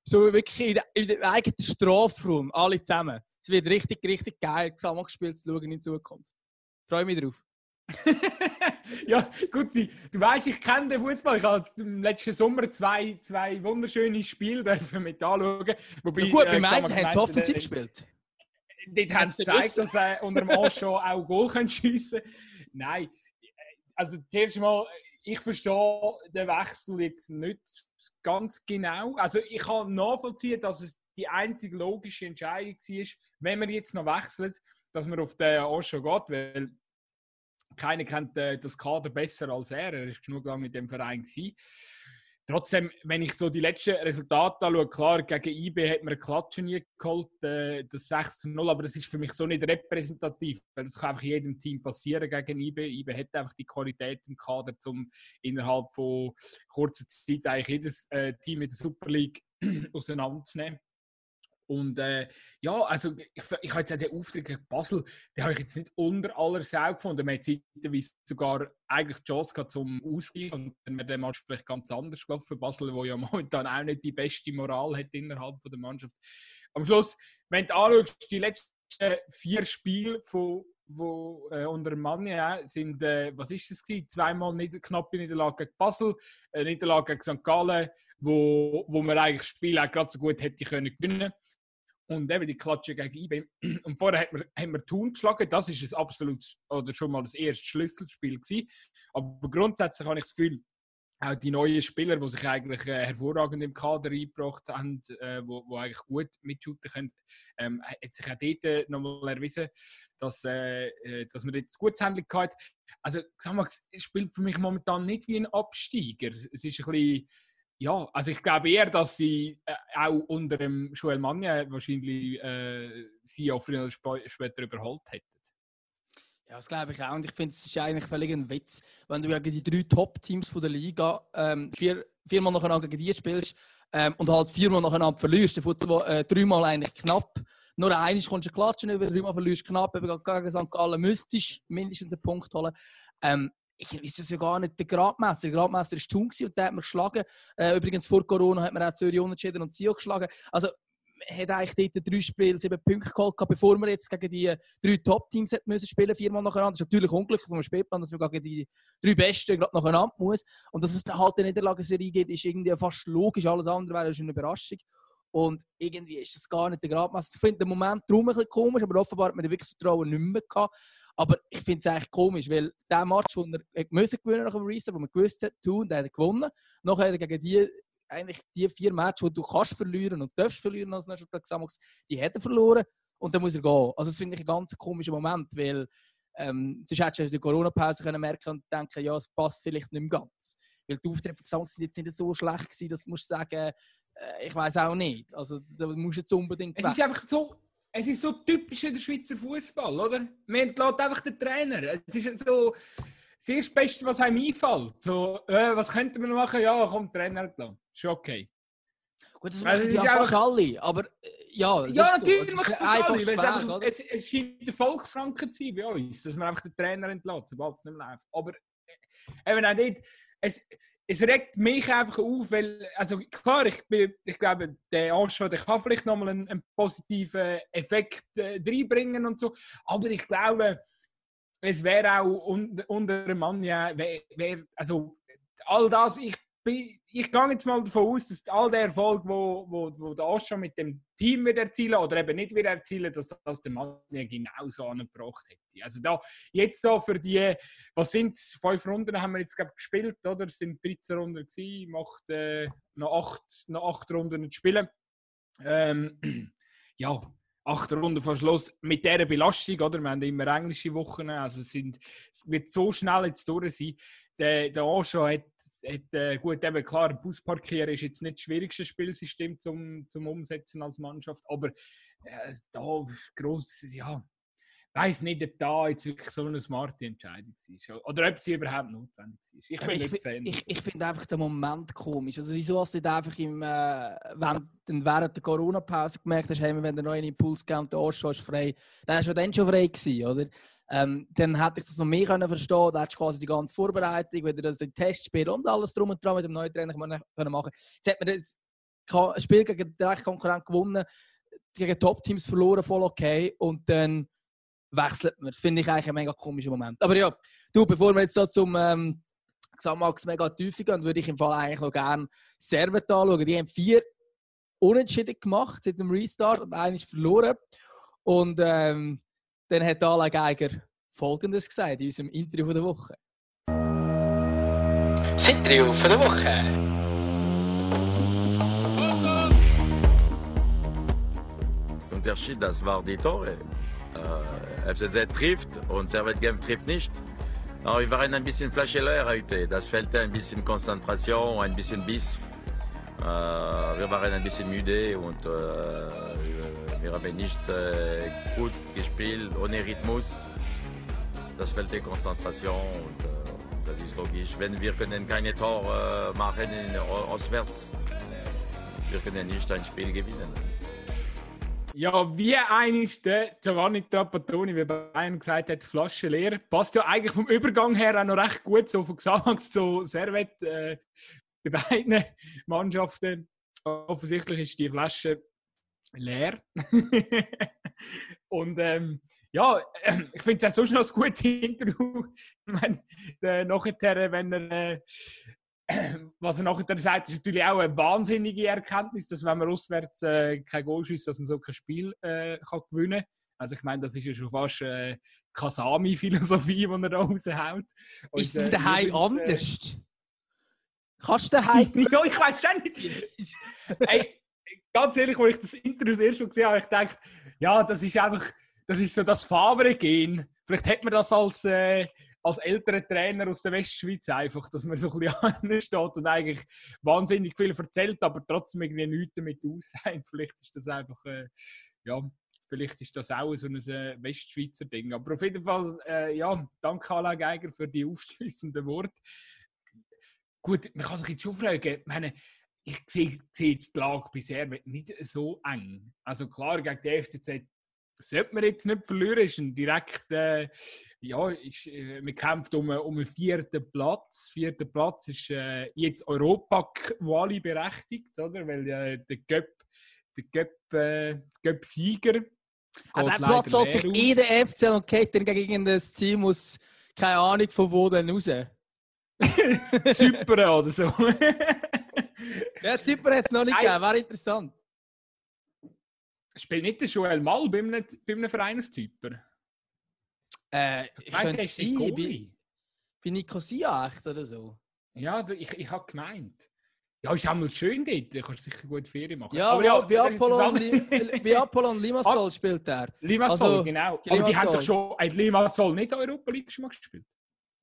So wirklich in, in eigenen Strafraum. Alle zusammen. Es wird richtig, richtig geil, zusammengespielt zu schauen in Zukunft. Freue mich drauf. <laughs> <laughs> ja, gut, du weißt, ich kenne den Fußball. Ich habe im letzten Sommer zwei, zwei wunderschöne Spiele mit anschauen. Wobei, ja gut, äh, gemeint, haben sie offensiv gespielt. Dort haben sie gezeigt, dass er unter dem <laughs> schon auch Goal schiessen kann. Nein, also zuerst mal, ich verstehe den Wechsel jetzt nicht ganz genau. Also ich kann nachvollziehen, dass es die einzige logische Entscheidung war, wenn man jetzt noch wechselt, dass man auf den Osho geht, weil keiner kennt äh, das Kader besser als er. Er ist genug lange mit dem Verein gewesen. Trotzdem, wenn ich so die letzten Resultate anschaue, klar, gegen IB hat man eine Klatsche nie geholt, äh, das 6-0, aber das ist für mich so nicht repräsentativ, weil das kann einfach jedem Team passieren gegen IB. IB hat einfach die Qualität im Kader, um innerhalb von kurzer Zeit eigentlich jedes äh, Team in der Super League <clears throat> auseinanderzunehmen. Und äh, ja, also ich, ich habe jetzt auch den Auftritt gegen Basel, den habe ich jetzt nicht unter aller Sau gefunden. Man hat zeitweise sogar eigentlich die Chance gehabt zum Ausgleich und dann wäre der Match vielleicht ganz anders gelaufen. Basel, wo ja <laughs> momentan auch nicht die beste Moral hat innerhalb von der Mannschaft. Am Schluss, wenn du anschaust, die letzten vier Spiele von, von äh, unter Mann ja, sind, äh, was ist das gewesen? Zweimal nicht, knappe Niederlage gegen Basel, eine Niederlage gegen St. Gallen, wo, wo man eigentlich das Spiel auch gerade so gut hätte können gewinnen und eben die Klatsche gegen IB. <clears throat> Und vorher haben wir, haben wir Thun geschlagen. Das ist ein absolut, oder schon mal das erste Schlüsselspiel gewesen. Aber grundsätzlich habe ich das Gefühl, auch die neuen Spieler, die sich eigentlich äh, hervorragend im Kader eingebracht haben, äh, wo, wo eigentlich gut mitschuten können, ähm, hat sich auch dort äh, nochmal erwiesen, dass, äh, äh dass man jetzt gutes Handling hat. Also, Xamax spielt für mich momentan nicht wie ein Absteiger. Es ist ein bisschen ja, also ich glaube eher, dass sie äh, auch unter dem Joel Manje wahrscheinlich äh, sie auch früher oder später überholt hätten. Ja, das glaube ich auch. Und ich finde, es ist eigentlich völlig ein Witz, wenn du gegen die drei Top-Teams der Liga ähm, vier, viermal nacheinander gegen die spielst ähm, und halt viermal nacheinander verlierst. Davon äh, dreimal eigentlich knapp. Nur eines kommst du klatschen, über dreimal verlierst knapp. Gegen St. Gallen müsstest mindestens einen Punkt holen. Ähm, ich weiß es ja gar nicht, der Gradmesser. Der Gradmesser war Thun und der hat mir geschlagen. Äh, übrigens, vor Corona hat man auch Zürich unentschieden und Zio geschlagen. Also, man hat eigentlich dort drei Spiele, sieben Punkte geholt, bevor man jetzt gegen die drei Top-Teams müssen spielen, viermal nacheinander. Das ist natürlich unglücklich vom Spielplan, dass man gegen die drei Besten gerade nacheinander muss. Und dass es halt eine Niederlagenserie gibt, ist irgendwie fast logisch. Alles andere wäre schon eine Überraschung. Und irgendwie ist das gar nicht der Gradmesser. Ich finde den Moment darum ein bisschen komisch, aber offenbar hat man wirklich so Trauen nicht mehr gehabt. Aber ich finde es eigentlich komisch, weil der Match, den er müssen gewinnen nach dem Reset, wo man gewusst hat, tun, der hat gewonnen. Nachher hat er gegen die eigentlich die vier Matches, die du kannst verlieren und darfst verlieren als National Xamax, die hat er verloren und dann muss er gehen. Also das finde ich ein ganz komischer Moment, weil ähm, sonst hättest du der Corona-Pause merken und denken, ja, es passt vielleicht nicht mehr ganz. Weil die Auftritte von Gesangs sind jetzt nicht so schlecht gewesen, dass du musst sagen, äh, ich weiß auch nicht. Also da musst du jetzt unbedingt Es ist einfach so, es ist so typisch in der Schweizer Fußball, oder? Man entlässt einfach den Trainer. Es ist so das erste Beste, was einem einfällt. So, äh, was könnte man machen? Ja, komm, Trainer entlassen. Ist okay. Gut, das machen also, ja fast alle, aber äh, ja, ja natürlich so. macht es alle. Schwer, einfach, es, es scheint eine Volkskrankheit zu sein bei uns, dass man einfach den Trainer entlässt, sobald es nicht mehr läuft. Aber äh, eben auch nicht, es, es regt mich einfach auf, weil, also klar, ich, bin, ich glaube, der Anschau, der kann vielleicht nochmal einen, positiven Effekt äh, reinbringen und so, aber ich glaube, es wäre auch un, unter Mann, ja, wär, also all das, ich ich gehe jetzt mal davon aus, dass all der Erfolg, wo, wo, wo der Osho mit dem Team wird erzielen oder eben nicht wieder erzielen, dass das der Mann ja genauso angebracht hätte. Also da jetzt so für die, was sind es, fünf Runden haben wir jetzt glaub, gespielt, oder? Es sind 13 Runden gewesen, macht äh, noch, acht, noch acht Runden zu spielen. Ähm, <clears throat> ja, acht Runden vor Schluss mit dieser Belastung, oder? Wir haben immer englische Wochen, also es, sind, es wird so schnell jetzt durch sein der, der Anschau hat, hat äh, gut, eben klar, Bus parkieren ist jetzt nicht das schwierigste Spielsystem zum, zum Umsetzen als Mannschaft, aber äh, da gross, ja, weiß nicht, ob da jetzt wirklich so eine smarte Entscheidung war. Oder ob sie überhaupt notwendig ist. Ich bin ich nicht Fan. Ich, ich finde einfach den Moment komisch. Also wieso hast du nicht einfach im, äh, wenn, während der Corona-Pause gemerkt hast, hey, wenn der neue Impuls gegeben der Arsch ist frei, dann hast du dann schon frei gewesen, oder? Ähm, dann hätte ich das noch mehr können verstehen Da hättest du quasi die ganze Vorbereitung, wieder das Testspiel und alles drum und dran mit dem neuen Trainer können machen Jetzt hat man das Spiel gegen den Konkurrent gewonnen, gegen Top-Teams verloren, voll okay. Und dann wechselt man. Das finde ich eigentlich ein mega komischer Moment. Aber ja, du, bevor wir jetzt so zum ähm, Gesamtmax mega tief gehen, würde ich im Fall eigentlich noch gerne Servet anschauen. Die haben vier Unentschieden gemacht seit dem Restart und einer ist verloren. Und ähm, dann hat Alain Geiger Folgendes gesagt in unserem Interview der Woche. Das Interview der Woche. Unterschied, das war die Tore. Äh, FCZ trifft und Servet Game trifft nicht. Aber wir waren ein bisschen flascheleer heute. Das fehlte ein bisschen Konzentration, ein bisschen Biss. Äh, wir waren ein bisschen müde und äh, wir haben nicht gut gespielt, ohne Rhythmus. Das fehlte Konzentration und das ist logisch. Wenn wir können keine Tor äh, machen in, auswärts, wir können nicht ein Spiel gewinnen. Ja, wie eines der Giovanni Trapattoni, wie Bayern gesagt hat, Flasche leer. Passt ja eigentlich vom Übergang her auch noch recht gut, so von Xamax zu Servet äh, bei beiden <laughs> Mannschaften. Offensichtlich ist die Flasche leer. <laughs> Und ähm, ja, äh, <clears throat> ich finde es auch sonst noch ein gutes Interview. <laughs> ich meine, nachher, wenn er äh, was er nachher sagt, ist natürlich auch eine wahnsinnige Erkenntnis, dass wenn man auswärts äh, kein Goal schießt, dass man so kein Spiel äh, kann gewinnen kann. Also ich meine, das ist ja schon fast äh, Kasami-Philosophie, die er da raushaut. Und, ist denn daheim äh, anders? Kannst du daheim <laughs> Ja, ich weiß auch nicht. Ey, ganz ehrlich, als ich das Interview das erste Mal gesehen habe, ich gedacht, ja, das ist einfach, das ist so das Favre-Gen. Vielleicht hätte man das als äh, als älterer Trainer aus der Westschweiz einfach, dass man so ein bisschen <laughs> steht und eigentlich wahnsinnig viel erzählt, aber trotzdem irgendwie nichts damit aussagt. <laughs> Vielleicht ist das einfach, äh, ja, vielleicht ist das auch so ein äh, Westschweizer Ding. Aber auf jeden Fall, äh, ja, danke Alain Geiger für die <laughs> aufschließenden Worte. Gut, man kann sich jetzt schon fragen, ich meine, ich sehe, sehe jetzt die Lage bisher nicht so eng. Also klar, gegen die FCZ sollte man jetzt nicht verlieren, ist ein direkt, äh, ja, ist, äh, man kämpft um, um einen vierten Platz. Vierter Platz ist äh, jetzt Europa-Quali berechtigt, oder? Weil äh, der Göpp, der Göpp, äh, Göpp-Sieger. Ah, der Platz hat sich in der FC und geht dann gegen das Team aus, keine Ahnung von wo dann raus. <laughs> Zypern oder so. <laughs> ja, Zypern hat es noch nicht gegeben, wäre interessant. Spielt nicht der Joel Mal bei einem, bei einem Vereinstyper? Äh, ich könnte sein, bei, bei Nicosia echt oder so. Ja, also ich, ich habe gemeint. Ja, ist auch mal schön dort. Du kannst sicher gut Ferien machen. Ja, aber ja, bei, Apollon, bei <laughs> Apollon Limassol spielt er. Limassol, also, genau. Aber Limassol. die haben doch schon, Limassol nicht Europa League schon mal gespielt?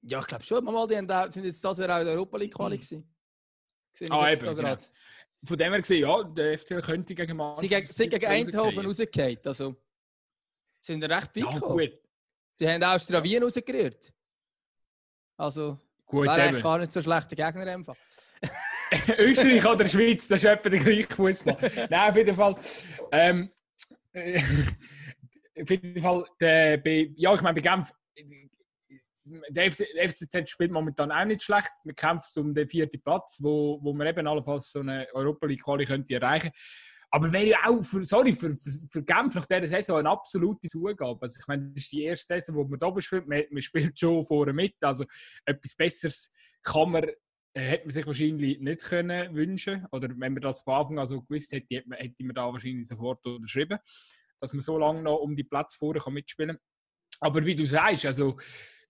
Ja, ich glaube schon. Mal, die haben, sind jetzt das wäre auch in der Europa League Quali hm. gewesen. Ah, eben, genau. Von dem her gesehen, ja, der FCL könnte gegen Manchester Sie gegen, gegen Eindhoven rausgefallen. Also, sind recht weit ja, gut. Die haben auch Austria Wien rausgerührt. Also, gut, wäre eigentlich gar nicht so schlechter Gegner einfach. Österreich oder Schweiz, das ist etwa der gleiche Fußball. Nein, auf jeden Fall. Ähm, äh, auf jeden Fall, der, bei, ja, ich meine, bei Genf, der, FC, der FCZ spielt momentan auch nicht schlecht. Man kämpft um den vierten Platz, wo, wo man eben allenfalls so eine Europa League Quali könnte erreichen aber wäre ja auch, für, sorry, für, für, für Genf nach dieser Saison eine absolute Zugabe. Also ich meine, das ist die erste Saison, wo man da spielt. Man, man spielt schon vorne mit. Also etwas Besseres kann man äh, hätte man sich wahrscheinlich nicht können wünschen Oder wenn man das von Anfang an so gewusst hätte, hätte man, hätte man da wahrscheinlich sofort unterschrieben, dass man so lange noch um die Platz vorne kann mitspielen kann. Aber wie du sagst, also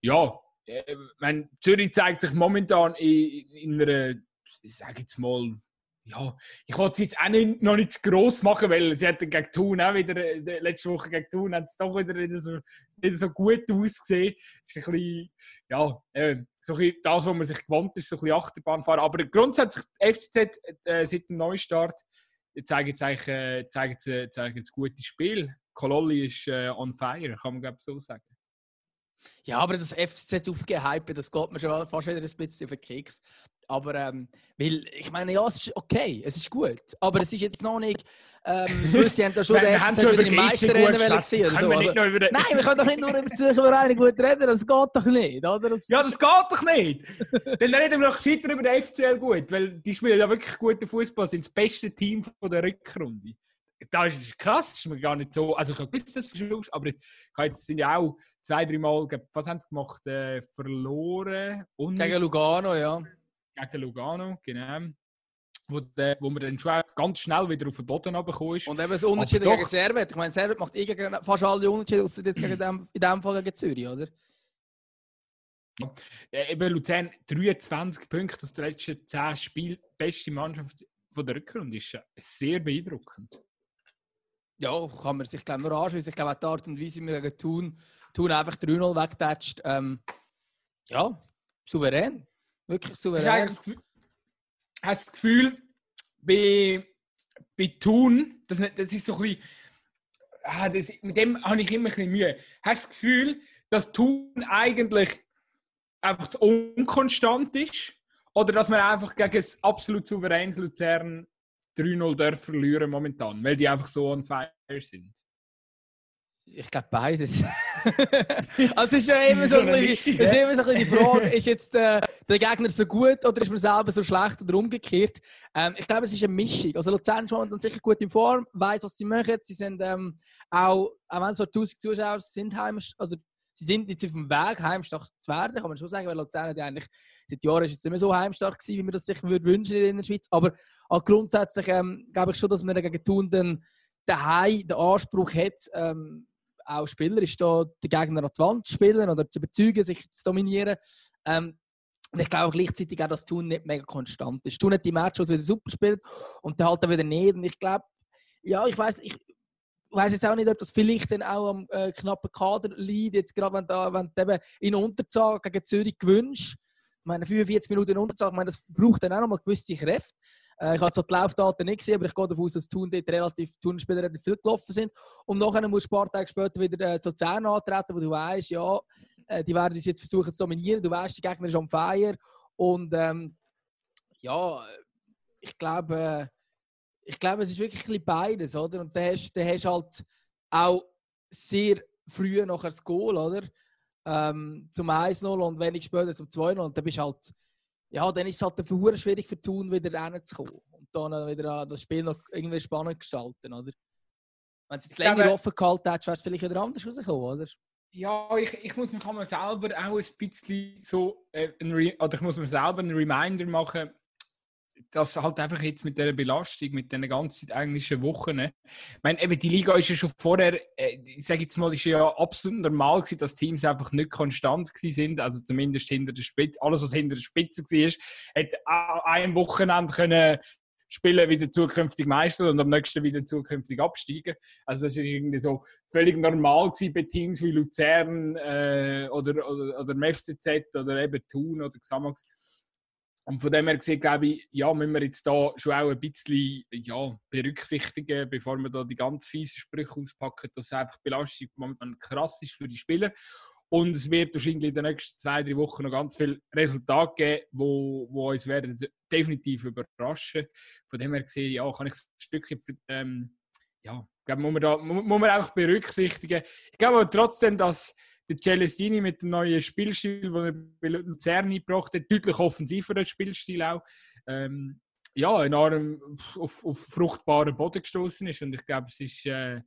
ja, äh, mein, Zürich zeigt sich momentan in, in einer, ich sage jetzt mal, ja, ich wollte es jetzt auch nicht, noch nicht zu gross machen, weil sie hatten gegen Thun auch wieder, äh, letzte Woche gegen Thun hat es doch wieder nicht so, nicht so gut ausgesehen. Es ist ein bisschen, ja, äh, so ein bisschen das, was man sich gewohnt ist, so ein bisschen Achterbahnfahren. Aber grundsätzlich, FCZ äh, seit dem Neustart zeigen jetzt eigentlich äh, zeigen jetzt gutes Spiel. Kololli ist äh, on fire, kann man glaube so sagen. Ja, aber das FCZ aufgehype, das geht mir schon fast wieder ein bisschen auf den Keks. Aber ähm, weil, ich meine, ja, es ist okay, es ist gut. Aber es ist jetzt noch nicht. Ähm, <laughs> wir haben da schon den FCZ wieder im Meisterrennen gesehen. So. Also, nein, wir können doch nicht nur über Zürcher gut reden, das geht doch nicht. Oder? Das ja, das geht doch nicht. <laughs> Dann reden wir doch scheiter über den FCL gut, weil die spielen ja wirklich guten Fußball, sind das beste Team von der Rückrunde das ist krass, das ist mir gar nicht so. Also ich habe gewusst, dass du schaust, aber ich jetzt sind ja auch zwei, drei Mal, was haben sie gemacht? Äh, verloren. Und gegen Lugano, ja. Gegen Lugano, genau. Wo, de, wo man dann schon ganz schnell wieder auf den Boden runtergekommen ist. Und eben das Unterschied gegen Servet. Ich meine, Servet macht eh gegen fast alle Unterschiede, außer jetzt gegen dem, in dem Fall gegen Zürich, oder? Ja, äh, eben Luzern 23 Punkte, das letzte 10 Spiel, beste Mannschaft von der Rückrunde, ist sehr beeindruckend. Ja, kann man sich glaube nur anschließen. Ich glaube, die Art und Weise, wie wir gegen Thun, Thun einfach 3-0 wegtatscht, ähm, ja, souverän. Wirklich souverän. Hast du das Gefühl, bei, bei Thun, das, das ist so ein bisschen, ah, das, mit dem habe ich immer ein bisschen Mühe. Hast du das Gefühl, dass Thun eigentlich einfach zu unkonstant ist? Oder dass man einfach gegen ein absolut souveränes Luzern 3-0 dürfen verlieren momentan, weil die einfach so on fire sind? Ich glaube beides. also es ist ja immer so, ein bisschen, ist immer so ein die Frage, ist jetzt äh, der Gegner so gut oder ist man selber so schlecht oder umgekehrt? Ähm, ich glaube, es ist eine Mischung. Also Luzern ist momentan sicher gut in Form, weiß, was sie machen. Sie sind ähm, auch, auch wenn so 1000 Zuschauer sind, heim, also sie sind jetzt auf dem Weg, heimstark zu werden, kann man schon sagen, weil Luzern ja eigentlich seit Jahren ist jetzt nicht mehr so heimstark gewesen, wie man das sich würde wünschen in der Schweiz. Aber auch grundsätzlich ähm, glaube ich schon, dass man gegen Thun den daheim den Anspruch hat, ähm, auch spielerisch da den Gegner an die Wand zu spielen oder zu überzeugen, sich zu dominieren. Ähm, und ich glaube gleichzeitig auch, dass Thun nicht mega konstant ist. Thun hat die Matches wieder super spielt und dann halt dann wieder nicht. Und ich glaube, ja, ich weiß, ich, weiß jetzt auch nicht, ob das vielleicht dann auch am äh, knappen Kader liegt, jetzt gerade wenn, da, wenn du eben in Unterzahl gegen Zürich gewünscht. Ich meine, 45 Minuten in Unterzahl, ich meine, das braucht dann auch nochmal gewisse Kräfte. Äh, ich habe zwar die Laufdaten nicht gesehen, aber ich gehe davon aus, dass Thun dort relativ, Thun-Spieler relativ viel gelaufen sind. Und nachher muss ein paar Tage später wieder äh, zu 10 antreten, wo du weißt, ja, äh, die werden uns jetzt versuchen zu dominieren. Du weißt, die Gegner ist am Feier. Und ähm, ja, ich glaube, äh, ich glaube, es ist wirklich ein bisschen beides, oder? Und dann hast du halt auch sehr früh noch ein Goal, oder? Ähm, zum 1-0 und wenig später zum 2-0. Und dann bist halt, ja, dann ist es halt für schwierig für Thun wieder reinzukommen. Und dann wieder das Spiel noch irgendwie spannend gestalten, oder? Wenn es jetzt länger glaube, offen gehalten hättest, wäre es vielleicht wieder anders rausgekommen, oder? Ja, ich, ich muss mir selber auch ein bisschen so, äh, ein oder ich muss mir selber einen Reminder machen, dass halt einfach jetzt mit dieser Belastung, mit den ganzen englischen Wochen, ich meine, eben die Liga ist ja schon vorher, äh, ich sage jetzt mal, ist ja absolut normal gewesen, dass Teams einfach nicht konstant gewesen sind, also zumindest hinter der Spitze, alles was hinter der Spitze war, hätte ein Wochenende können spielen wieder zukünftig Meister und am nächsten wieder zukünftig absteigen. Also das ist irgendwie so völlig normal gewesen bei Teams wie Luzern äh, oder, oder, oder dem FCZ oder eben Thun oder Xamax und von dem her gesehen, glaube ich, ja, müssen wir jetzt da schon auch ein bisschen ja, berücksichtigen, bevor wir da die ganz fiesen Sprüche auspacken, dass einfach die Belastung momentan krass ist für die Spieler. Und es wird wahrscheinlich in den nächsten zwei, drei Wochen noch ganz viele Resultate geben, wo, wo uns werden definitiv überraschen. Von dem her gesehen, ja, kann ich ein Stückchen, ähm, ja, glaube, muss man da muss man einfach berücksichtigen. Ich glaube aber trotzdem, dass der Celestini mit dem neuen Spielstil, den er bei Luzern eingebracht hat, deutlich offensiver Spielstil auch, ähm, ja, enorm auf, auf fruchtbaren Boden gestoßen ist. Und ich glaube, es ist, äh,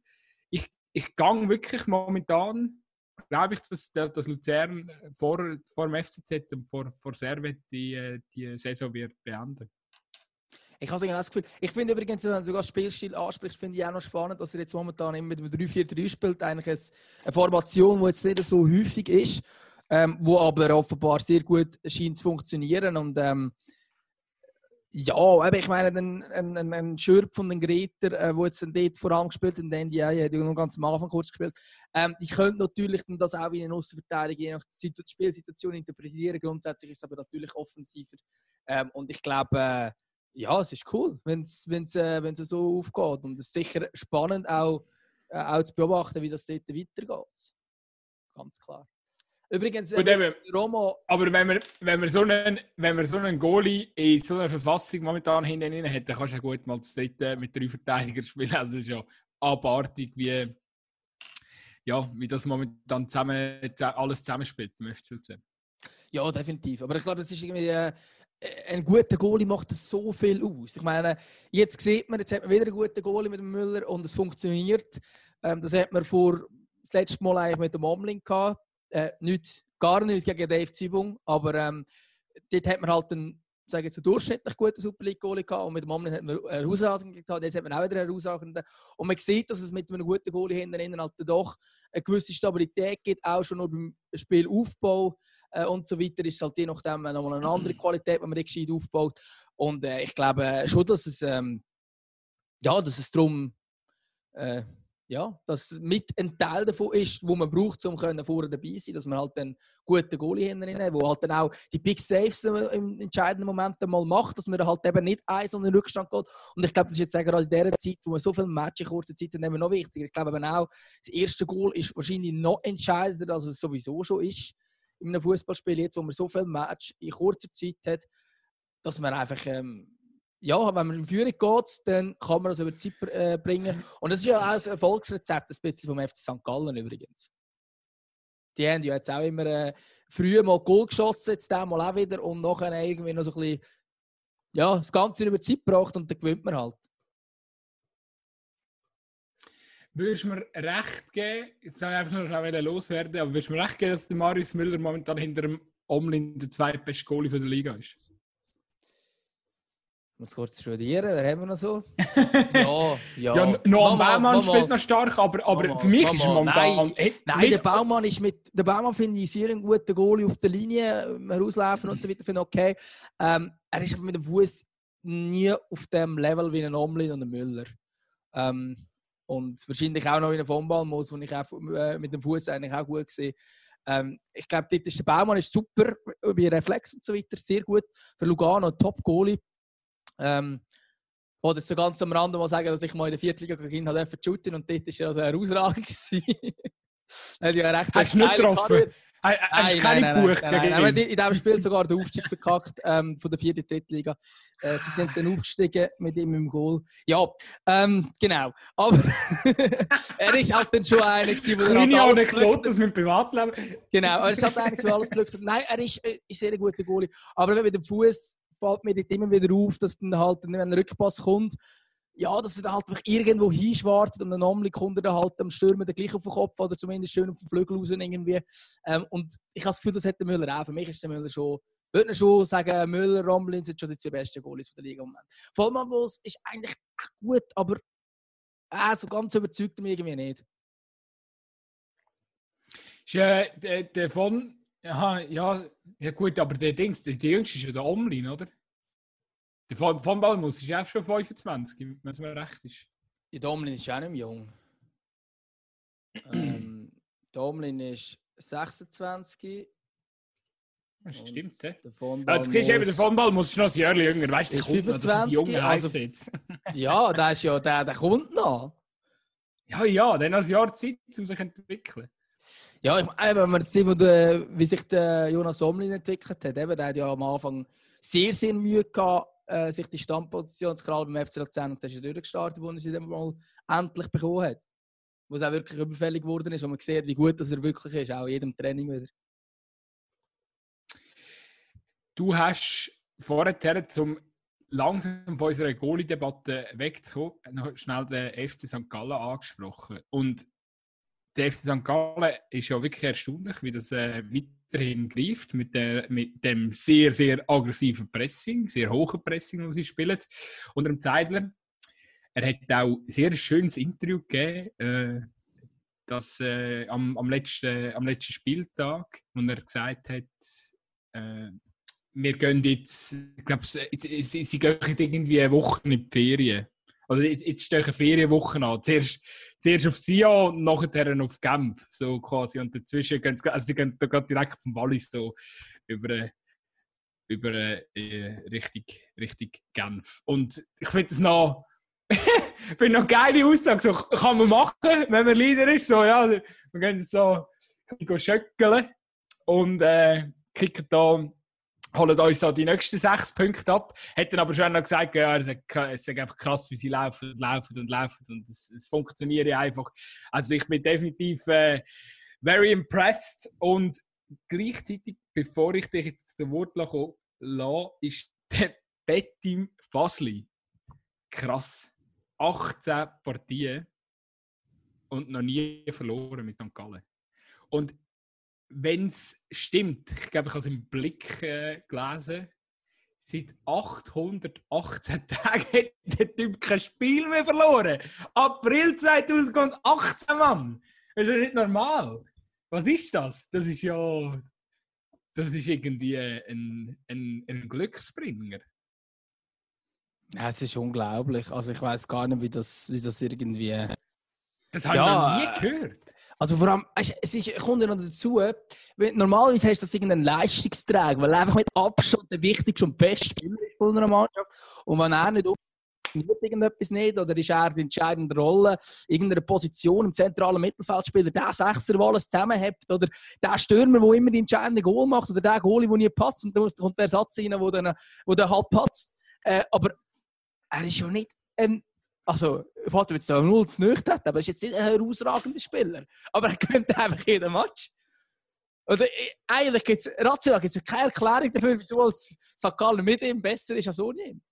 ich, ich gang wirklich momentan, glaube ich, dass, dass Luzern vor, vor dem FCZ und vor, vor Servet die, äh, die Saison wird beenden. Ich habe das Gefühl. Ich finde übrigens, wenn man sogar Spielstil anspricht, finde ich auch noch spannend, dass er jetzt momentan immer mit dem 3-4-3 spielt. Eigentlich eine Formation, die jetzt nicht so häufig ist, ähm, wo aber offenbar sehr gut scheint zu funktionieren. Und ähm, ja, ich meine, ein, ein, ein Schürp von den Greter, äh, wo jetzt dort vorangespielt hat, in der NDA, hat ja noch ganz am Anfang kurz gespielt, ähm, die können natürlich dann das auch wie eine Außenverteidigung je nach Spielsituation interpretieren. Grundsätzlich ist es aber natürlich offensiver. Ähm, und ich glaube, äh, ja, es ist cool, wenn es äh, so aufgeht. Und es ist sicher spannend auch, äh, auch zu beobachten, wie das dort weitergeht. Ganz klar. Übrigens, äh, eben, Romo. Aber wenn man, wenn, man so einen, wenn man so einen Goalie in so einer Verfassung momentan hinten rein hat, dann kannst du ja gut mal das dritte mit drei Verteidigern spielen. Also, es ist ja abartig, wie, ja, wie das momentan zusammen, alles zusammenspielt. Ja, definitiv. Aber ich glaube, das ist irgendwie. Ein guter Goalie macht so viel aus. Ich meine, jetzt sieht man, jetzt hat man wieder einen guten Goalie mit dem Müller und es funktioniert. Ähm, das hat man vor das letzte Mal eigentlich mit dem Omling gehabt. Äh, nicht, gar nicht gegen Dave Zibung, aber ähm, dort hat man halt einen, sage ich, durchschnittlich guten Super League Goalie gehabt und mit dem Omling hat man eine herausragende gehabt. Jetzt hat man auch wieder eine herausragende. Und man sieht, dass es mit einem guten Goalie hinten halt doch eine gewisse Stabilität gibt, auch schon nur beim Spielaufbau äh, und so weiter, ist es halt je nachdem nochmal eine andere <clears throat> Qualität, wenn man die gescheit aufbaut. Und äh, ich glaube schon, dass es, ähm, ja, dass es darum, äh, ja, dass mit ein Teil davon ist, wo man braucht, um vorne dabei zu sein, dass man halt einen guten Goalie hinten hat, der halt dann auch die Big Saves im entscheidenden Moment mal macht, dass man halt eben nicht eins und den Rückstand geht. Und ich glaube, das ist jetzt gerade in dieser Zeit, wo man so viele Matches in kurzer Zeit nehmen, noch wichtiger. Ich glaube eben auch, das erste Goal ist wahrscheinlich noch entscheidender, als es sowieso schon ist in einem Fußballspiel, jetzt, wo man so viele Match in kurzer Zeit hat, dass man einfach, ähm, ja, wenn man in Führung geht, dann kann man das über die Zeit äh, bringen. <laughs> Und das ist ja auch ein Erfolgsrezept, ein bisschen vom FC St. Gallen übrigens. Die haben ja jetzt auch immer äh, früher mal Goal geschossen, jetzt mal auch wieder und nachher irgendwie noch so ein bisschen, ja, das Ganze über die Zeit gebracht und dann gewinnt man halt. Würdest du mir recht geben, jetzt soll ich einfach nur schnell loswerden, aber würdest du mir recht geben, dass der Marius Müller momentan hinter dem Omlin der zweitbeste Goalie der Liga ist? Ich muss kurz studieren, wer haben wir noch so? <laughs> ja, ja. ja Noam Baumann spielt noch stark, aber, aber für mich Mama, ist er momentan... Nein, hey, nein der Baumann ist mit... Der Baumann finde ich sehr ein guter Goalie auf der Linie, herauslaufen und so weiter, finde ich okay. Ähm, er ist aber mit dem Fuß nie auf dem Level wie ein Omlin und ein Müller. Ähm, und wahrscheinlich auch noch in einem muss, wo ich auch äh, mit dem Fuß eigentlich auch gut sehe. Ähm, ich glaube, dort ist der Baumann ist super, bei Reflex und so weiter, sehr gut. Für Lugano ein Top-Goalie. Ähm, oder so ganz am Rande mal sagen, dass ich mal in der Viertliga gegen habe shooten und dort war er also herausragend. <laughs> hat ja recht Hast du nicht getroffen? Hast du keine gebucht gegen nein, nein, In diesem Spiel sogar den Aufstieg verkackt ähm, von der vierten Drittliga. Äh, sie sind dann aufgestiegen mit ihm im Goal. Ja, ähm, genau. Aber <laughs> er ist halt dann schon einer der Kleine Anekdote aus meinem Privatleben. Genau, er ist halt einer, der alles glückt Nein, er ist, äh, ist sehr ein guter Goalie. Aber wenn mit dem Fuß fällt mir immer wieder auf, dass dann halt, wenn ein Rückpass kommt, ja, dass er dann halt irgendwo hinschwartet und dann Omli kommt er dann halt am Stürmen gleich auf den Kopf oder zumindest schön auf den Flügel raus irgendwie. Ähm, und ich habe das Gefühl, das hat der Müller auch. Für mich ist der Müller schon würde schon sagen, Müller, Romblin sind schon die zwei besten Goalies der Liga im Moment. Vollmann ist eigentlich auch gut, aber äh, so ganz überzeugt mich irgendwie nicht. Ist, äh, der, der von, ja, ja, ja gut, aber der Dings, der Jüngste ist ja der Omlin, oder? Der von, von Balmus ist ja auch schon 25, wenn es mir recht ist. Der Omlin ist auch nicht mehr jung. ähm, Domlin ist 26. Das stimmt, ja. Ja, jetzt siehst du eben, der Von Ball muss noch ein Jahr jünger. Weißt du, der kommt 25, noch, die Jungen also, jetzt. <laughs> ja, der ist ja, der, der kommt noch. Ja, ja, dann noch ein Jahr Zeit, um sich zu entwickeln. Ja, ich meine, wenn man sieht, wie sich der Jonas Somlin entwickelt hat, eben, der hat ja am Anfang sehr, sehr Mühe gehabt, äh, sich die Standposition zu krallen beim FC Luzern und dann ist durchgestartet, wo er sie dann mal endlich bekommen hat wo es auch wirklich überfällig geworden ist, wo man sieht, wie gut dass er wirklich ist, auch in jedem Training wieder. Du hast vorher, zum langsam von unserer Goalie-Debatte wegzukommen, noch schnell den FC St. Gallen angesprochen. Und der FC St. Gallen ist ja wirklich erstaunlich, wie das äh, weiterhin greift mit, der, mit dem sehr, sehr aggressiven Pressing, sehr hohen Pressing, das sie spielen. Unter dem Zeidler er hat auch ein sehr schönes Interview gegeben, äh, das, äh, am, am, letzten, am letzten Spieltag, wo er gesagt hat, äh, wir gehen jetzt, ich glaube, sie, sie gehen irgendwie eine Woche in die Ferien. Also jetzt, jetzt stehen Ferienwochen an. Zuerst, zuerst auf Sion nachher auf Genf, so quasi. Und dazwischen gehen sie, also sie gehen da direkt vom Wallis so über, über äh, Richtung, Richtung Genf. Und ich finde es noch <laughs> finde noch geile Aussage. So, kann man machen, wenn man Leader ist. So, ja, wir gehen jetzt so schöckeln und äh, kicken da, holen uns so die nächsten sechs Punkte ab. Hat dann aber schon noch gesagt, ja, es ist einfach krass, wie sie laufen, laufen und laufen und es, es funktioniert einfach. Also ich bin definitiv äh, very impressed und gleichzeitig, bevor ich dich jetzt zu Wort lasse, ist der Bettim Fasli krass. 18 Partien und noch nie verloren mit St. Gallen. Und wenn es stimmt, ich glaube, ich habe es im Blick äh, gelesen, seit 818 <laughs> Tagen hat der Typ kein Spiel mehr verloren. April 2018, Mann! Das ist ja nicht normal. Was ist das? Das ist ja. Das ist irgendwie ein, ein, ein Glücksbringer. Es ist unglaublich. Also ich weiß gar nicht, wie das, wie das irgendwie. Das habe ja, ich noch nie gehört. Also vor allem, es ist, kommt ja noch dazu, normalerweise hast du das irgendeinen Leistungsträger, weil er einfach mit Abstand der wichtigste und beste Spieler ist von einer Mannschaft. Und wenn er nicht funktioniert irgendetwas nicht oder ist er die entscheidende Rolle, irgendeine Position im zentralen Mittelfeldspieler, der Sechser, der alles zusammenhält oder der Stürmer, der immer die entscheidende Goal macht oder der Goalie, der nie patzt und dann kommt der Ersatz rein, der dann, der halb patzt. Äh, aber er ist ja nicht ein. Also, Vater wird es da null zu nüchtern, aber er ist jetzt nicht ein herausragender Spieler. Aber er gewinnt einfach jeden Match. Oder äh, eigentlich gibt es, rational gibt es keine Erklärung dafür, wieso. Gallen mit ihm besser ist als ohne ihn.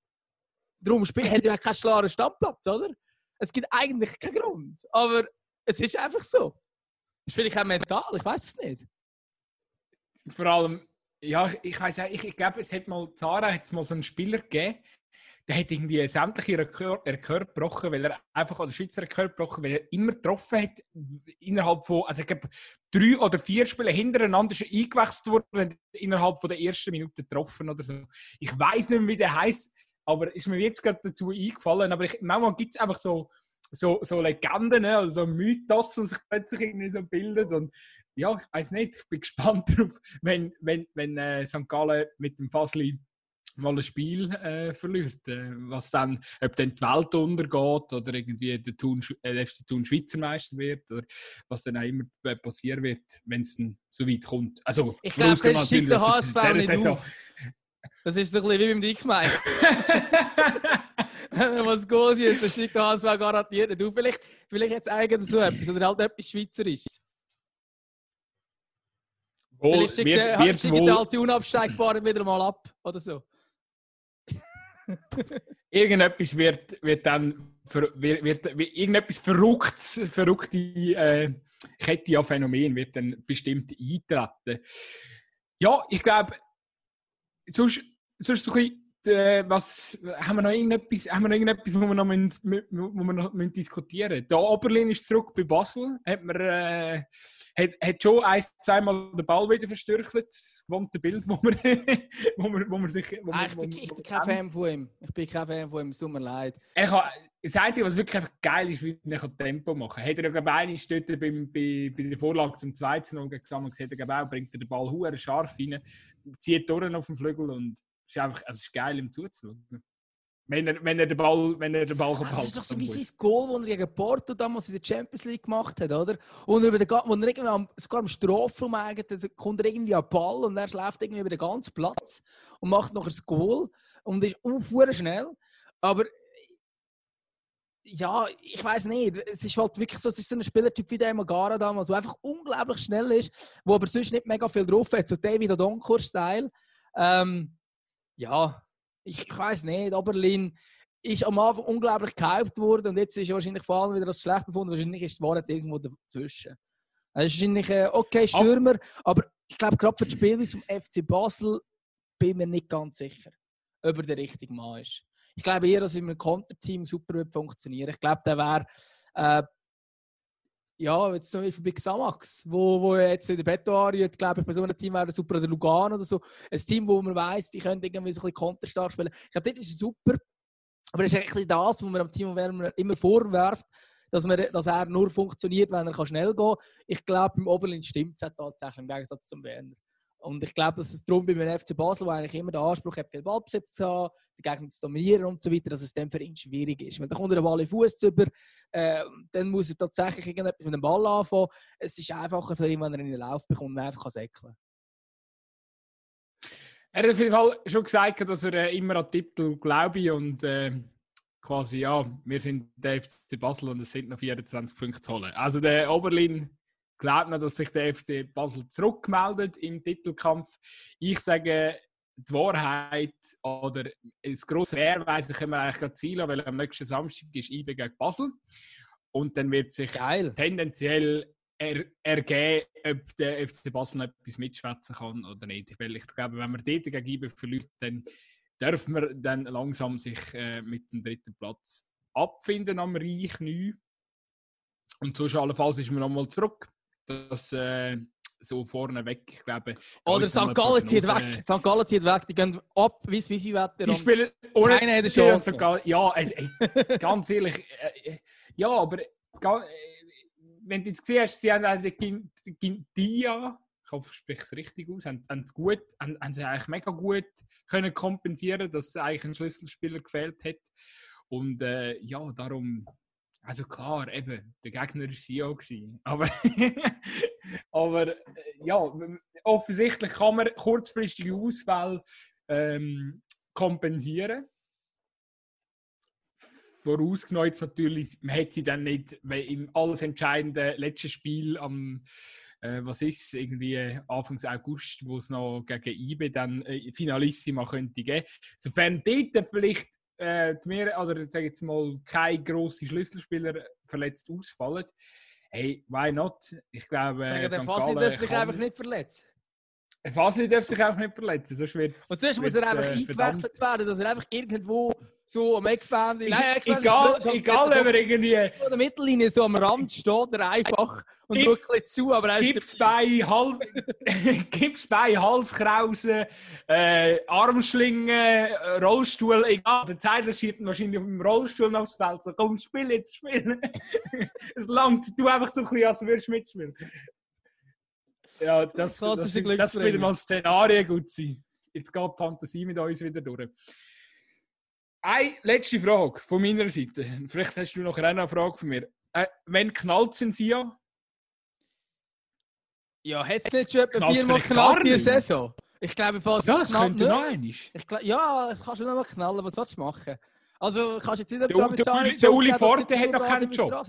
Darum spielt, er keinen klaren Standplatz, oder? Es gibt eigentlich keinen Grund. Aber es ist einfach so. Das ist vielleicht auch mental, ich weiß es nicht. Vor allem, ja, ich weiß ich, ich glaube, es hat mal, Zara hat mal so einen Spieler gegeben, der hat irgendwie sämtliche Rekord, gebrochen, weil er einfach, oder Schweizer Rekord gebrochen, weil er immer getroffen hat, innerhalb von, also ich glaube, drei oder vier Spiele hintereinander ist eingewechselt worden, innerhalb von der ersten Minute getroffen oder so. Ich weiß nicht mehr, wie der heißt, aber ist mir jetzt gerade dazu eingefallen, aber ich, manchmal gibt es einfach so, so, so Legenden, ne? also so Mythos, die sich plötzlich irgendwie so bildet und ja, ich weiß nicht, ich bin <laughs> gespannt darauf, wenn, wenn, wenn äh, St. Gallen mit dem Fasli mal ein Spiel äh, verliert. Äh, was dann, ob dann die Welt untergeht oder irgendwie der Thun, äh, FC Thun Schweizer Meister wird oder was dann auch immer äh, passieren wird, wenn es dann so weit kommt. Also, ich glaube, das steigt der HSV nicht Saison. auf. Das ist so ein bisschen wie beim Dickmeier. <laughs> Wenn er was geht jetzt, dann steigt der HSV garantiert nicht auf. Vielleicht, vielleicht jetzt eigentlich so etwas oder halt etwas Schweizerisches. Wohl, Vielleicht schickt, wird, der, der alte Unabsteigbare wieder mal ab oder so. Irgendetwas wird, wird dann ver, wird, wird, irgendetwas Verrücktes, verrückte äh, Kette an Phänomenen wird dann bestimmt eintreten. Ja, ich glaube, sonst, sonst so ein bisschen äh, was, haben wir noch irgendetwas, haben wir noch irgendetwas wo wir noch, müssen, wo wir noch müssen diskutieren müssen? Der Oberlin ist zurück bei Basel. Hat, man, äh, hat, hat schon ein, zweimal den Ball wieder verstürchelt. Das gewohnte Bild, wo man, <laughs> wo man, wo man sich... Wo ah, ich, bin, ich bin kein Fan von ihm. Ich bin kein Fan von ihm, es tut mir leid. Er kann, das Einzige, was wirklich einfach geil ist, wie er Tempo machen kann. Hat er, glaube ich, dort bei, bei, bei der Vorlage zum 2. Noch gesammelt, hat er, glaube auch, bringt er den Ball hure scharf rein, zieht durch auf den Flügel und ist einfach, also es ist geil, ihm zuzuschauen. Wenn er, wenn er den Ball, wenn er den Ball ah, Das ist doch so wie sein Goal, das er gegen Porto damals in der Champions League gemacht hat, oder? Und über den, wo er irgendwie am, sogar am Strafraum eigentlich, kommt er irgendwie an Ball und er schläft irgendwie über den ganzen Platz und macht noch ein Goal und ist auch schnell. Aber ja, ich weiß nicht. Es ist halt wirklich so, es ist so ein Spielertyp wie der Magara damals, der einfach unglaublich schnell ist, wo aber sonst nicht mega viel drauf hat, so David Odonkor-Style. Ähm, ja, ich, ich weiß nicht, Oberlin ist am Anfang unglaublich gehypt worden und jetzt ist er wahrscheinlich vor allem wieder als schlecht befunden. Wahrscheinlich ist es Wahrheit irgendwo dazwischen. Er ist wahrscheinlich ein okay Stürmer, aber ich glaube, gerade für das Spiel vom FC Basel bin mir nicht ganz sicher, ob er der richtige Mann ist. Ich glaube eher, dass in einem Konterteam super funktionieren Ich glaube, der wäre äh, ja, jetzt zum Beispiel bei Xamax, wo, wo jetzt in der Beto anrührt, glaube ich, bei so einem Team wäre super oder Lugano oder so. Ein Team, wo man weiß, die können irgendwie so ein bisschen konterstark spielen. Ich glaube, das ist super. Aber das ist eigentlich das, was man am Team immer vorwerft, dass, man, dass er nur funktioniert, wenn er schnell gehen kann. Ich glaube, beim Oberlin stimmt es tatsächlich im Gegensatz zum Werner. Und ich glaube, dass es darum bei einem FC Basel, wo eigentlich immer den Anspruch hat, viel Ballbesitz zu haben, den Gegner zu dominieren und so weiter, dass es dann für ihn schwierig ist. Weil dann kommt er den Ball in Fuß über, äh, dann muss er tatsächlich irgendetwas mit dem Ball anfangen. Es ist einfacher für ihn, wenn er in den Lauf bekommt und einfach säckeln kann. Er hat auf jeden Fall schon gesagt, dass er äh, immer an Titel glaube und äh, quasi, ja, wir sind der FC Basel und es sind noch 24 Punkte zu holen. Also der Oberlin glaubt man, dass sich der FC Basel zurückmeldet im Titelkampf. Ich sage, die Wahrheit oder das grosse Lehrweise können wir eigentlich gerade zielen, weil am nächsten Samstag ist IB gegen Basel. Und dann wird sich Geil. tendenziell er, ergeben, ob der FC Basel noch etwas mitschwätzen kann oder nicht. Weil ich glaube, wenn man dort gegen IB verliert, dann dürfen wir dann langsam sich äh, mit dem dritten Platz abfinden am Reich neu. Und so allenfalls ist man nochmal zurück das äh, so vorne weg. Ich glaube, Oder St. Gallen zieht weg. St. Gallen zieht weg. Die gehen ab wie das Wetter. Die spielen ohne keine Chance. Ja, also, ey, ganz ehrlich. Äh, ja, aber äh, wenn du jetzt gesehen hast, sie haben den Gintia, ich hoffe, ich spreche es richtig aus, haben, haben, gut, haben, haben sie eigentlich mega gut können kompensieren dass eigentlich ein Schlüsselspieler gefehlt hat. Und äh, ja, darum also klar, eben, der Gegner war CEO. <laughs> Aber, aber äh, ja, offensichtlich kann man kurzfristige Auswahl ähm, kompensieren. Vorausgenommen natürlich, man hätte sie dann nicht im alles entscheidenden letzten Spiel am, äh, was ist irgendwie Anfang August, wo es noch gegen IBE dann äh, Finalissima könnte geben. Sofern dort vielleicht äh, mir, oder sage jetzt mal, keine grossen Schlüsselspieler verletzt ausfallen, hey, why not? Ich glaube, Sagen, der Fassi darf sich einfach nicht verletzen. Fasli darf sich einfach nicht verletzen, sonst wird Und sonst muss er einfach äh, eingewechselt werden, dass er einfach irgendwo so am Eckfan... Nein, Eckfan egal, egal ob er irgendwie... In der Mittellinie so am Rand steht er einfach und Gib, schaut zu, aber er Gibt's bei, Hal <laughs> Gibt's bei Halskrause, äh, Armschlingen, Rollstuhl, egal, der Zeitler schiebt wahrscheinlich auf dem Rollstuhl aufs Feld, so komm, spiel jetzt, spiel. <laughs> es langt, du einfach so ein bisschen, als würdest du mitspielen. Ja, das, das, das, das wird mal Szenarien gut sein. Jetzt geht die Fantasie mit uns wieder durch. Eine letzte Frage von meiner Seite. Vielleicht hast du noch eine Frage von mir. Äh, wenn knallt sind sie ja? Ja, hat es nicht schon etwa viermal knallt diese Saison? Ich glaube, falls ja, es könnte noch einmal. Ja, es kannst du noch mal knallen. Was willst du machen? Also, kannst du jetzt nicht der, der, der, der Uli Forte hat noch keinen Job.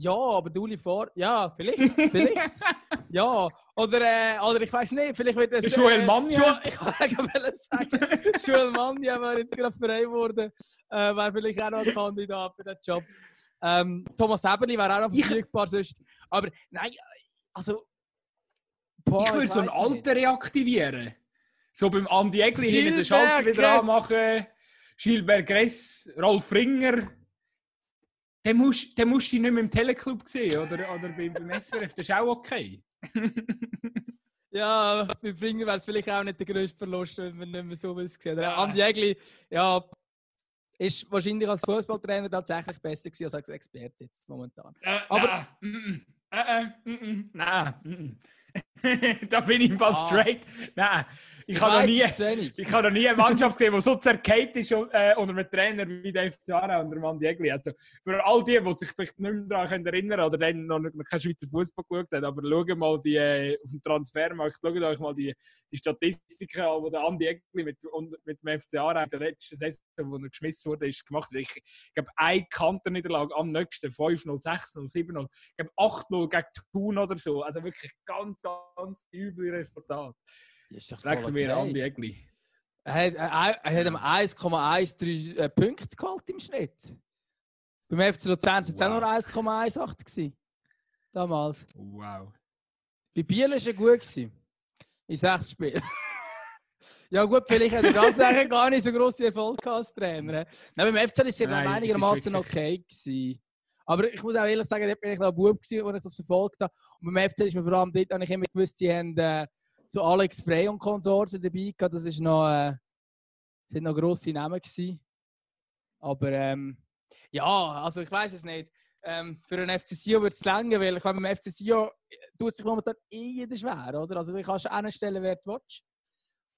Ja, aber du vor. Ja, vielleicht. vielleicht. <laughs> ja. Oder, äh, oder ich weiß nicht, vielleicht wird es. Joel äh, Manja. <laughs> ich wollte sagen, <laughs> Joel Manja wäre jetzt gerade frei geworden. Äh, wäre vielleicht auch noch ein Kandidat für den Job. Ähm, Thomas Eberli wäre auch noch verfügbar sonst. Aber nein, also. Boah, ich würde so ein Alter reaktivieren. so beim Andi Egli hinten den Schalter wieder anmachen. Gilbert Gress, Rolf Ringer. Den musst, den musst du nicht mehr im Teleclub sehen oder, oder beim SRF, das ist auch okay. <laughs> ja, bei Ringer wäre es vielleicht auch nicht der größte Verlust, wenn man nicht mehr so was sehen. Ja. Andi Egli, ja, ist wahrscheinlich als Fußballtrainer tatsächlich besser gewesen als als Experte jetzt momentan. Äh, Aber. Äh, äh, äh, nein, <laughs> da bin ich Fall ah. straight. Nein, ich, habe noch, nie, ich habe noch nie eine Mannschaft gesehen, die so zerkehrt ist äh, unter einem Trainer wie der FC Aarau und der Mann Jägli. Also für all die, die sich vielleicht nicht mehr daran erinnern oder dann noch, noch keinen Schweizer Fußball geschaut haben, aber schauen mal die, äh, auf dem Transfermarkt, schaut euch mal die, die Statistiken an, die der Andi Egli mit, mit dem FC Aarau in der letzten Saison, wo er geschmissen wurde, ist gemacht hat. Ich, ich glaube, eine Kanterniederlage am nächsten, 5-0, 6-0, 7-0, ich glaube 8-0 gegen Thun oder so. Also wirklich ganz, ganz üble Resultat. Rechnen wir an die Egli. Er hat, er hat 1,13 äh, Punkte geholt im Schnitt. Beim FC Luzern waren es auch nur 1,18 damals. Wow. Bei Biel war er gut. Gewesen. In sechs Spielen. <laughs> ja gut, vielleicht hat er tatsächlich <laughs> gar nicht so grosse Erfolg als Trainer. Nein, beim FC war es einigermaßen okay. Gewesen. Aber ich muss auch ehrlich sagen, dort bin ich noch ein Bub, als ich das verfolgt habe. Und beim FC ist mir vor allem dort, habe ich immer gewusst, sie haben äh, so Alex Frey und Konsorten dabei gehabt. Das ist noch, äh, sind noch grosse Namen gewesen. Aber ähm, ja, also ich weiß es nicht. Ähm, für einen FC Sion wird es länger, weil ich beim FC Sion äh, tut sich momentan eh jeder schwer, oder? Also du kannst anstellen, wer du willst.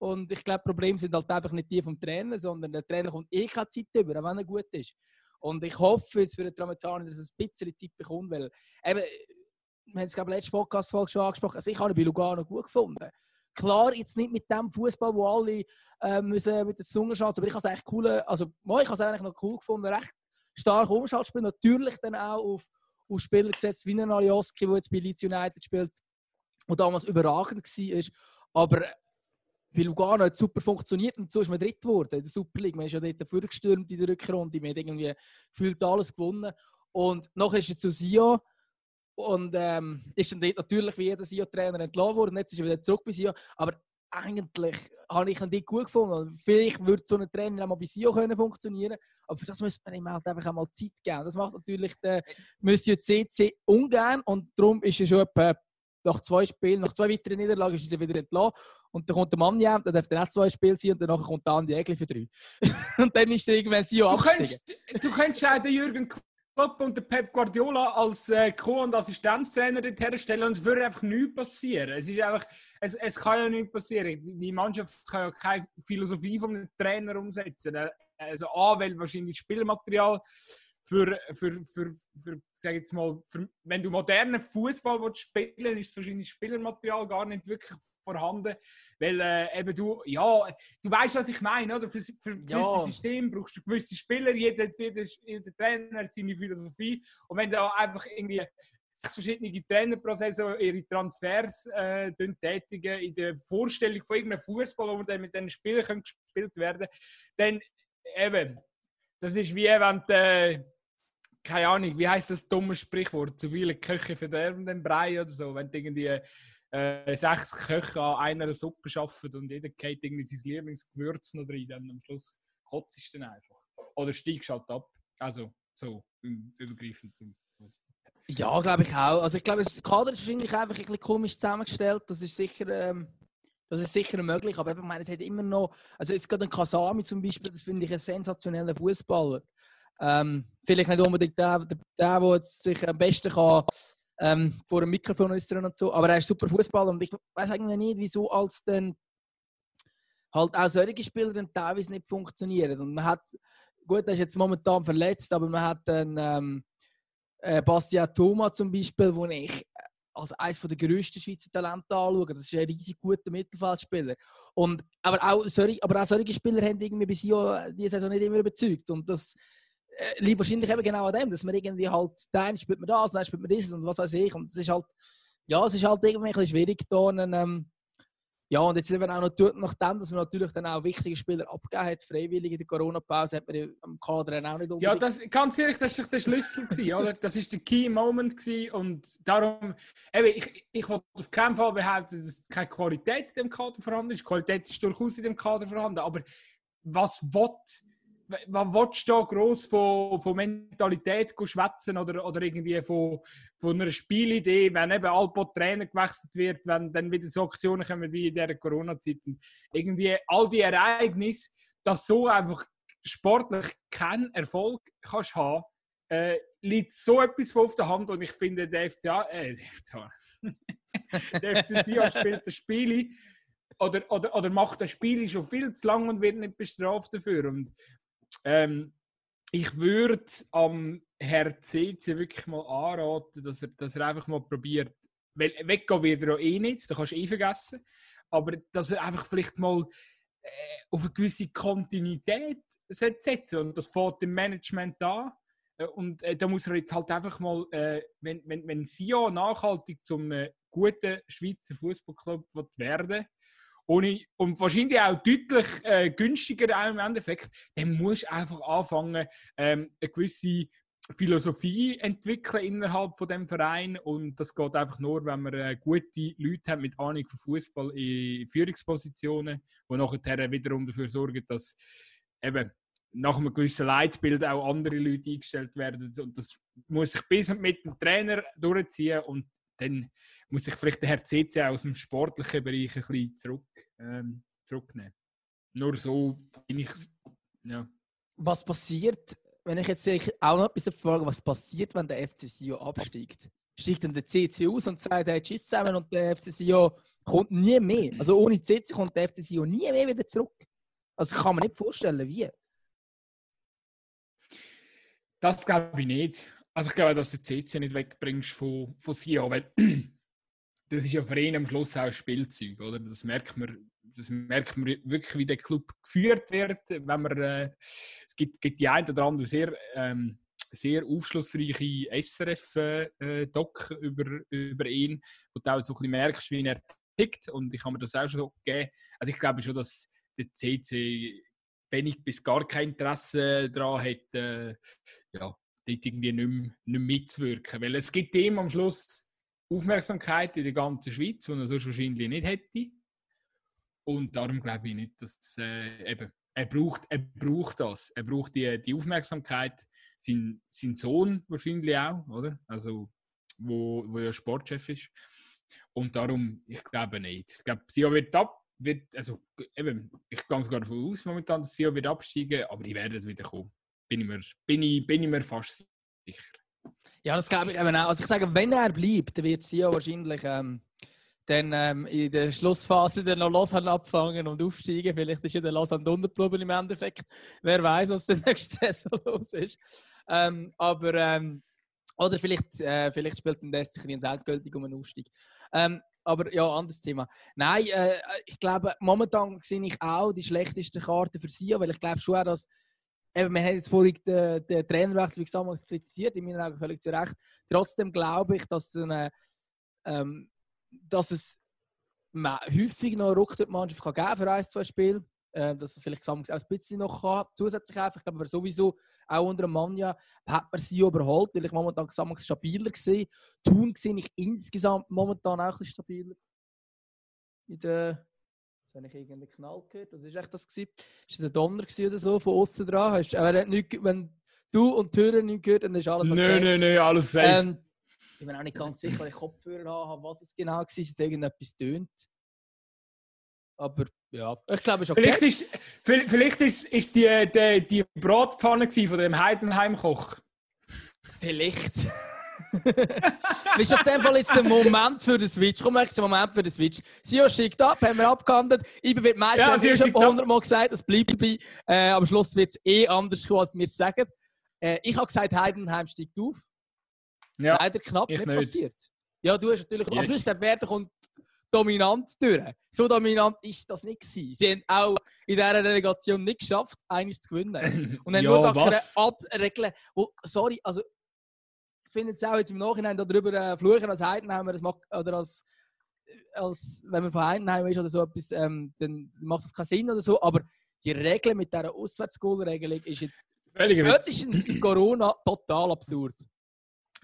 Und ich glaube, Probleme sind halt einfach nicht die vom Trainer, sondern der Trainer kommt eh keine Zeit über, auch wenn er gut ist. Und ich hoffe jetzt für den Traumazzaner, dass er ein bisschen Zeit bekommt, weil eben, wir haben es glaube letzte Podcast-Folge schon angesprochen, also ich habe ihn bei Lugano gut gefunden. Klar, jetzt nicht mit dem Fußball, wo alle äh, müssen mit der Zunge schätzen, aber ich habe es eigentlich cool, also ich habe es eigentlich noch cool gefunden, recht stark Umschaltspiel, natürlich dann auch auf, auf Spieler gesetzt, wie ein Alioski, der jetzt bei Leeds United spielt, und damals überragend war, aber bei Lugano hat super funktioniert und so ist man dritt geworden in der Super League. Man ist ja dort vorgestürmt in der Rückrunde, man hat irgendwie gefühlt alles gewonnen. Und nachher ist er zu Sion und ähm, ist dann dort natürlich wie jeder Sion-Trainer entlassen worden. Jetzt ist er wieder zurück bei Sion. Aber eigentlich habe ich ihn dort gut gefunden. Vielleicht würde so ein Trainer auch mal bei Sion können funktionieren aber für das müsste man ihm halt einfach einmal Zeit geben. Das macht natürlich der Monsieur CC ungern und darum ist er schon etwa nach zwei Spielen, nach zwei weiteren Niederlagen ist er wieder entlassen. Und dann kommt der Mann ja, dann darf er auch zwei Spiele sein und danach kommt dann die Egli für drei. <laughs> und dann ist er irgendwann Sio abgestiegen. Du könntest auch den Jürgen Klopp und den Pep Guardiola als äh, Co- und Assistenztrainer dorthin stellen und es würde einfach nichts passieren. Es, ist einfach, es, es kann ja nichts passieren. Die Mannschaft kann ja keine Philosophie vom Trainer umsetzen. Also A, weil wahrscheinlich Spielmaterial für, für, für, für sag jetzt mal, für, wenn du modernen Fußball spielen willst, ist wahrscheinlich Spielermaterial gar nicht wirklich vorhanden. Weil äh, eben du, ja, du weißt, was ich meine, oder? Für, für ja. gewisse System brauchst du gewisse Spieler, jeder, jeder, jeder Trainer hat seine Philosophie. Und wenn da einfach irgendwie verschiedene Trainerprozesse ihre Transfers äh, tätigen in der Vorstellung von irgendeinem Fußball, wo dann mit diesen Spielern gespielt werden dann eben, das ist wie wenn du, keine Ahnung, wie heißt das dumme Sprichwort? Zu viele Köche verderben den Brei oder so. Wenn irgendwie äh, sechs Köche an einer Suppe arbeiten und jeder geht irgendwie sein Lieblingsgewürz noch rein, dann am Schluss kotzt es dann einfach. Oder steigst halt ab. Also so übergreifend. Ja, glaube ich auch. Also ich glaube, das Kader ist wahrscheinlich einfach ein bisschen komisch zusammengestellt. Das ist sicher, ähm, das ist sicher möglich. Aber ich meine, es hat immer noch, also jetzt gerade ein Kasami zum Beispiel, das finde ich ein sensationeller Fußballer. Ähm, vielleicht nicht unbedingt der, der, der, der sich am besten kann, ähm, vor dem Mikrofon äußern und so, aber er ist super Fußballer und ich weiß eigentlich nicht, wieso als dann halt auch solche Spieler dann teilweise nicht funktionieren. Und man hat, gut, er ist jetzt momentan verletzt, aber man hat dann ähm, äh, Bastian Thoma zum Beispiel, wo ich als eines der grössten Schweizer Talente anschaue. Das ist ein riesig guter Mittelfeldspieler. Und, aber, auch solche, aber auch solche Spieler haben irgendwie bis hier diese Saison nicht immer überzeugt. Und das äh, liegt wahrscheinlich eben genau an dem, dass man irgendwie halt, dann spielt man das, dann spielt man dieses und was weiß ich. Und es ist halt, ja, es ist halt irgendwie ein bisschen schwierig, da einen, ähm, Ja, und jetzt eben auch noch, nachdem, dass man natürlich dann auch wichtige Spieler abgegeben hat, freiwillig in der Corona-Pause, hat man am Kader auch nicht unbedingt... Ja, das, ganz ehrlich, das war der Schlüssel, gewesen, <laughs> oder? Das war der Key Moment gewesen und darum, eben, ich, ich wollte auf keinen Fall behaupten, dass keine Qualität in dem Kader vorhanden ist. Qualität ist durchaus in dem Kader vorhanden, aber was will was willst du da gross von, von Mentalität schwätzen oder, oder irgendwie von, von einer Spielidee, wenn eben Alpo Trainer gewechselt wird, wenn dann wieder so Aktionen kommen wie in dieser Corona-Zeit. Irgendwie all die Ereignisse, dass so einfach sportlich keinen Erfolg kannst haben, äh, liegt so etwas auf der Hand und ich finde, der FCA, äh, der FCA, <laughs> der FCA spielt das Spiel oder, oder, oder macht das Spiel schon viel zu lang und wird nicht bestraft dafür. Und ähm, ich würde am Herr CC wirklich mal anraten, dass er, dass er einfach mal probiert, weil weggehen wird er auch eh nicht, da kannst du eh vergessen, aber dass er einfach vielleicht mal äh, auf eine gewisse Kontinuität setzen und das fängt im Management an. Äh, und äh, da muss er jetzt halt einfach mal, äh, wenn, wenn, wenn Sion nachhaltig zum äh, guten Schweizer Fußballclub werden ohne, und wahrscheinlich auch deutlich äh, günstiger auch im Endeffekt, dann musst du einfach anfangen, ähm, eine gewisse Philosophie entwickeln innerhalb von dem Verein. Und das geht einfach nur, wenn man äh, gute Leute hat mit Ahnung von Fußball in Führungspositionen, die nachher wiederum dafür sorgen, dass eben nach einem gewissen Leitbild auch andere Leute eingestellt werden. Und das muss sich bis mit dem Trainer durchziehen und dann muss sich vielleicht der Herr CC aus dem sportlichen Bereich ein bisschen zurück, ähm, zurücknehmen. Nur so bin ich. Ja. Was passiert, wenn ich jetzt auch noch etwas frage, was passiert, wenn der FC Sion absteigt? Steigt dann der CC aus und sagt, hey, tschüss zusammen und der FC Sion kommt nie mehr. Also ohne CC kommt der FC Sion nie mehr wieder zurück. Also kann man nicht vorstellen, wie. Das glaube ich nicht. Also ich glaube, dass du CC nicht wegbringst von, von Sion, weil das ist ja für ihn am Schluss auch ein Spielzeug, oder? Das merkt man, das merkt man wirklich, wie der Club geführt wird, wenn man, äh, es gibt, gibt die ein oder andere sehr, ähm, sehr aufschlussreiche SRF-Doc äh, über, über ihn, wo du auch so ein bisschen merkst, wie er tickt und ich habe mir das auch schon gegeben. Also ich glaube schon, dass der CC wenig bis gar kein Interesse daran hat, äh, ja, dort irgendwie nicht mehr, nicht mehr mitzuwirken, weil es gibt ihm am Schluss Aufmerksamkeit in der ganzen Schweiz, die er sonst wahrscheinlich nicht hätte. Und darum glaube ich nicht, dass äh, eben, er braucht, er braucht das. Er braucht die, die Aufmerksamkeit. Sein, sein Sohn wahrscheinlich auch, oder? Also, wo, wo ja Sportchef ist. Und darum, ich glaube nicht. Ich glaube, Sio wird ab, wird, also eben, ich gehe sogar davon aus momentan, dass Sio wird absteigen, aber die werden wieder kommen. Bin ich mir, bin ich, bin ich mir fast sicher. Ja, das glaube ich eben auch. Also ich sage, wenn er bleibt, dann wird sie ja wahrscheinlich ähm, dann ähm, in der Schlussphase dann noch Lausanne abfangen und aufsteigen. Vielleicht ist ja der Lausanne untergeblieben im Endeffekt. Wer weiß, was der nächste <laughs> Saison los ist. Ähm, aber ähm, oder vielleicht, äh, vielleicht spielt das sich ein endgültig um einen Aufstieg. Ähm, aber ja, anderes Thema. Nein, äh, ich glaube, momentan sehe ich auch die schlechteste Karte für sie, weil ich glaube schon, dass Eben, wir haben jetzt vorhin den, den Trainerwechsel, wie gesagt, kritisiert, in meinen Augen völlig zu Recht. Trotzdem glaube ich, dass, eine, ähm, dass es häufig noch Ruck durch die Mannschaft kann geben für ein, zwei Spiele. Äh, dass es vielleicht auch ein bisschen noch kann, zusätzlich einfach. Ich glaube, sowieso auch unter dem Manja hat man sie überholt, weil ich momentan stabiler gesehen. Tun sehe ich insgesamt momentan auch ein bisschen stabiler. In der Jetzt habe ich irgendeinen Knall gehört. Was war das? Gewesen? Ist das ein Donner oder so von außen dran? Hast, äh, nicht, wenn du und die Hörer nicht gehört dann ist alles okay. Nein, nein, nein, alles safe. Ähm, ich bin auch nicht ganz sicher, weil ich Kopfhörer habe, was es genau war, dass irgendetwas tönt. Aber ja, ich glaube, es ist okay. Vielleicht ist, vielleicht ist, ist die, die, die Bratpfanne von dem Heidenheim-Koch. Vielleicht. <laughs> ist das in dem jetzt der Moment für den Switch? Komm, jetzt der Moment für den Switch. Sio schickt ab, haben wir abgehandelt. Ich bin meistens ja, schon 100 Mal gesagt, das bleibt dabei. Äh, am Schluss wird es eh anders kommen, als wir es sagen. Äh, ich habe gesagt, Heidenheim steigt auf. Ja, Leider knapp nicht, nicht, passiert. Ja, du hast natürlich. Yes. Aber du hast gesagt, Werder kommt dominant durch. So dominant ist das nicht gewesen. Sie haben auch in dieser Relegation nicht geschafft, eines zu gewinnen. <laughs> Und haben ja, nur keine Abregeln. sorry, also finde es auch jetzt im Nachhinein darüber äh, fluchen als Heidenheimer, das macht, oder als als wenn man von Heidenheim ist oder so etwas, ähm, dann macht das keinen Sinn oder so. Aber die Regel mit dieser Auswärtsgoal-Regelung ist jetzt spätestens in Corona total absurd.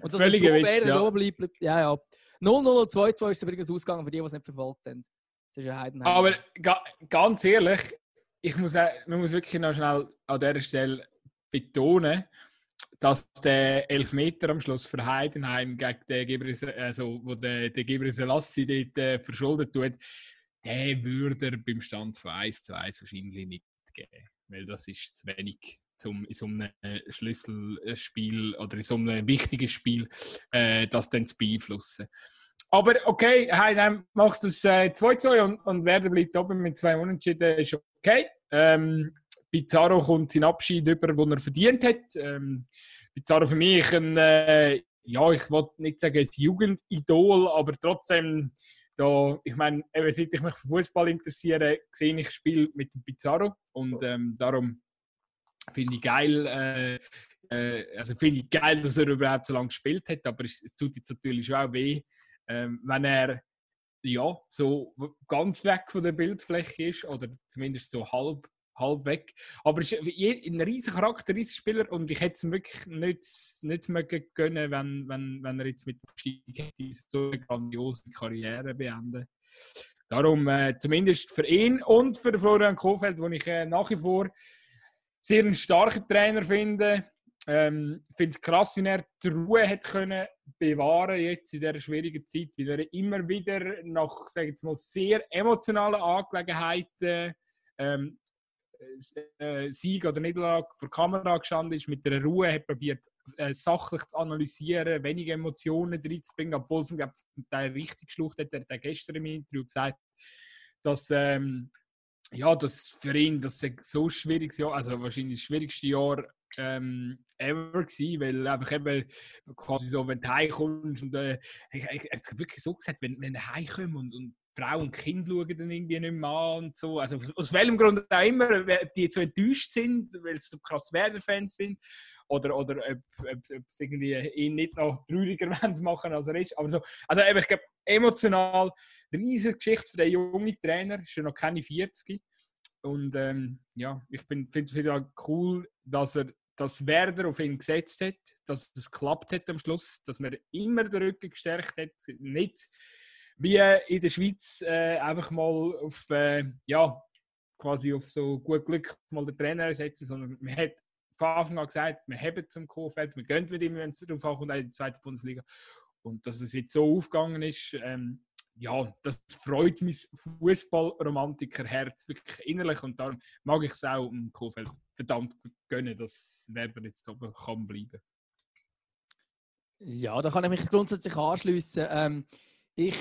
Und dass Völlige es so Witz, ja. bleibt, ja, ja. 0-0 2-2 ist übrigens ausgegangen für die, die es nicht verfolgt haben. Das ist ein Heidenheim. Aber ga, ganz ehrlich, ich muss, man muss wirklich noch schnell an dieser Stelle betonen, dass der Elfmeter am Schluss für Heidenheim gegen den Geber, also wo der, der Geber Selassie dort äh, verschuldet tut, der würde er beim Stand von 1 zu 1 wahrscheinlich nicht geben. Weil das ist zu wenig zum, in so einem Schlüsselspiel oder in so einem wichtigen Spiel äh, das dann zu beeinflussen. Aber okay, Heidenheim macht das äh, 2-2 und, und Werder bleibt oben mit zwei Unentschieden, ist okay. Ähm, Pizarro kommt seinen Abschied über, den er verdient hat. Ähm, Pizarro für mich ein, äh, ja, ich wollte nicht sagen ein Jugendidol, aber trotzdem, da, ich meine, seit ich mich für Fußball interessiere, sehe ich Spiel mit dem Pizarro und ähm, darum finde ich geil, äh, äh, also finde ich geil, dass er überhaupt so lange gespielt hat, aber es, es tut jetzt natürlich auch weh, ähm, wenn er ja, so ganz weg von der Bildfläche ist oder zumindest so halb halb weg. Aber er ist ein riesiger Charakter, ein riesiger Spieler und ich hätte es wirklich nicht, nicht mögen gönnen, wenn, wenn, wenn er jetzt mit Abstieg so eine grandiose Karriere beenden. Darum äh, zumindest für ihn und für Florian Kofeld, den ich äh, nach wie vor sehr einen starken Trainer finde. Ähm, finde es krass, wie er die Ruhe hat können bewahren jetzt in dieser schwierigen Zeit, weil er immer wieder nach, sage ich mal, sehr emotionalen Angelegenheiten ähm, äh, Sieg oder Niederlage vor Kamera gestanden ist, mit der Ruhe hat probiert, äh, sachlich zu analysieren, wenige Emotionen reinzubringen, obwohl es glaube zum Teil richtig geschlucht hat. Er hat gestern im Interview gesagt, dass ähm, ja, das für ihn das so schwierig Jahr, also wahrscheinlich das schwierigste Jahr ähm, ever gewesen, weil einfach eben quasi so, wenn du heimkommst und äh, er hat wirklich so gesagt, wenn, wenn du heimkommst und, und Frau und Kind schauen dann irgendwie nicht mehr an und so. Also aus welchem Grund auch immer, ob die so enttäuscht sind, weil sie so krass Werder-Fans sind oder, oder ob, ob, ob sie irgendwie ihn nicht noch trauriger <laughs> machen als er ist. Aber so, also eben, ich glaube, emotional, riesige Geschichte für den jungen Trainer, ist ja noch keine 40. Und ähm, ja, ich finde es cool, dass er dass Werder auf ihn gesetzt hat, dass es geklappt hat am Schluss, dass man immer den Rücken gestärkt hat, nicht wie in der Schweiz äh, einfach mal auf, äh, ja, quasi auf so gut Glück mal den Trainer setzen, sondern man hat von Anfang an gesagt, wir haben zum Kurfeld, wir gehen mit ihm, wenn es darauf ankommt, in die zweite Bundesliga. Und dass es jetzt so aufgegangen ist, ähm, ja, das freut mein Fußballromantiker-Herz wirklich innerlich und darum mag ich es auch im Kurfeld verdammt gönnen, dass Werder jetzt oben kann bleiben. Ja, da kann ich mich grundsätzlich anschließen. Ähm, ich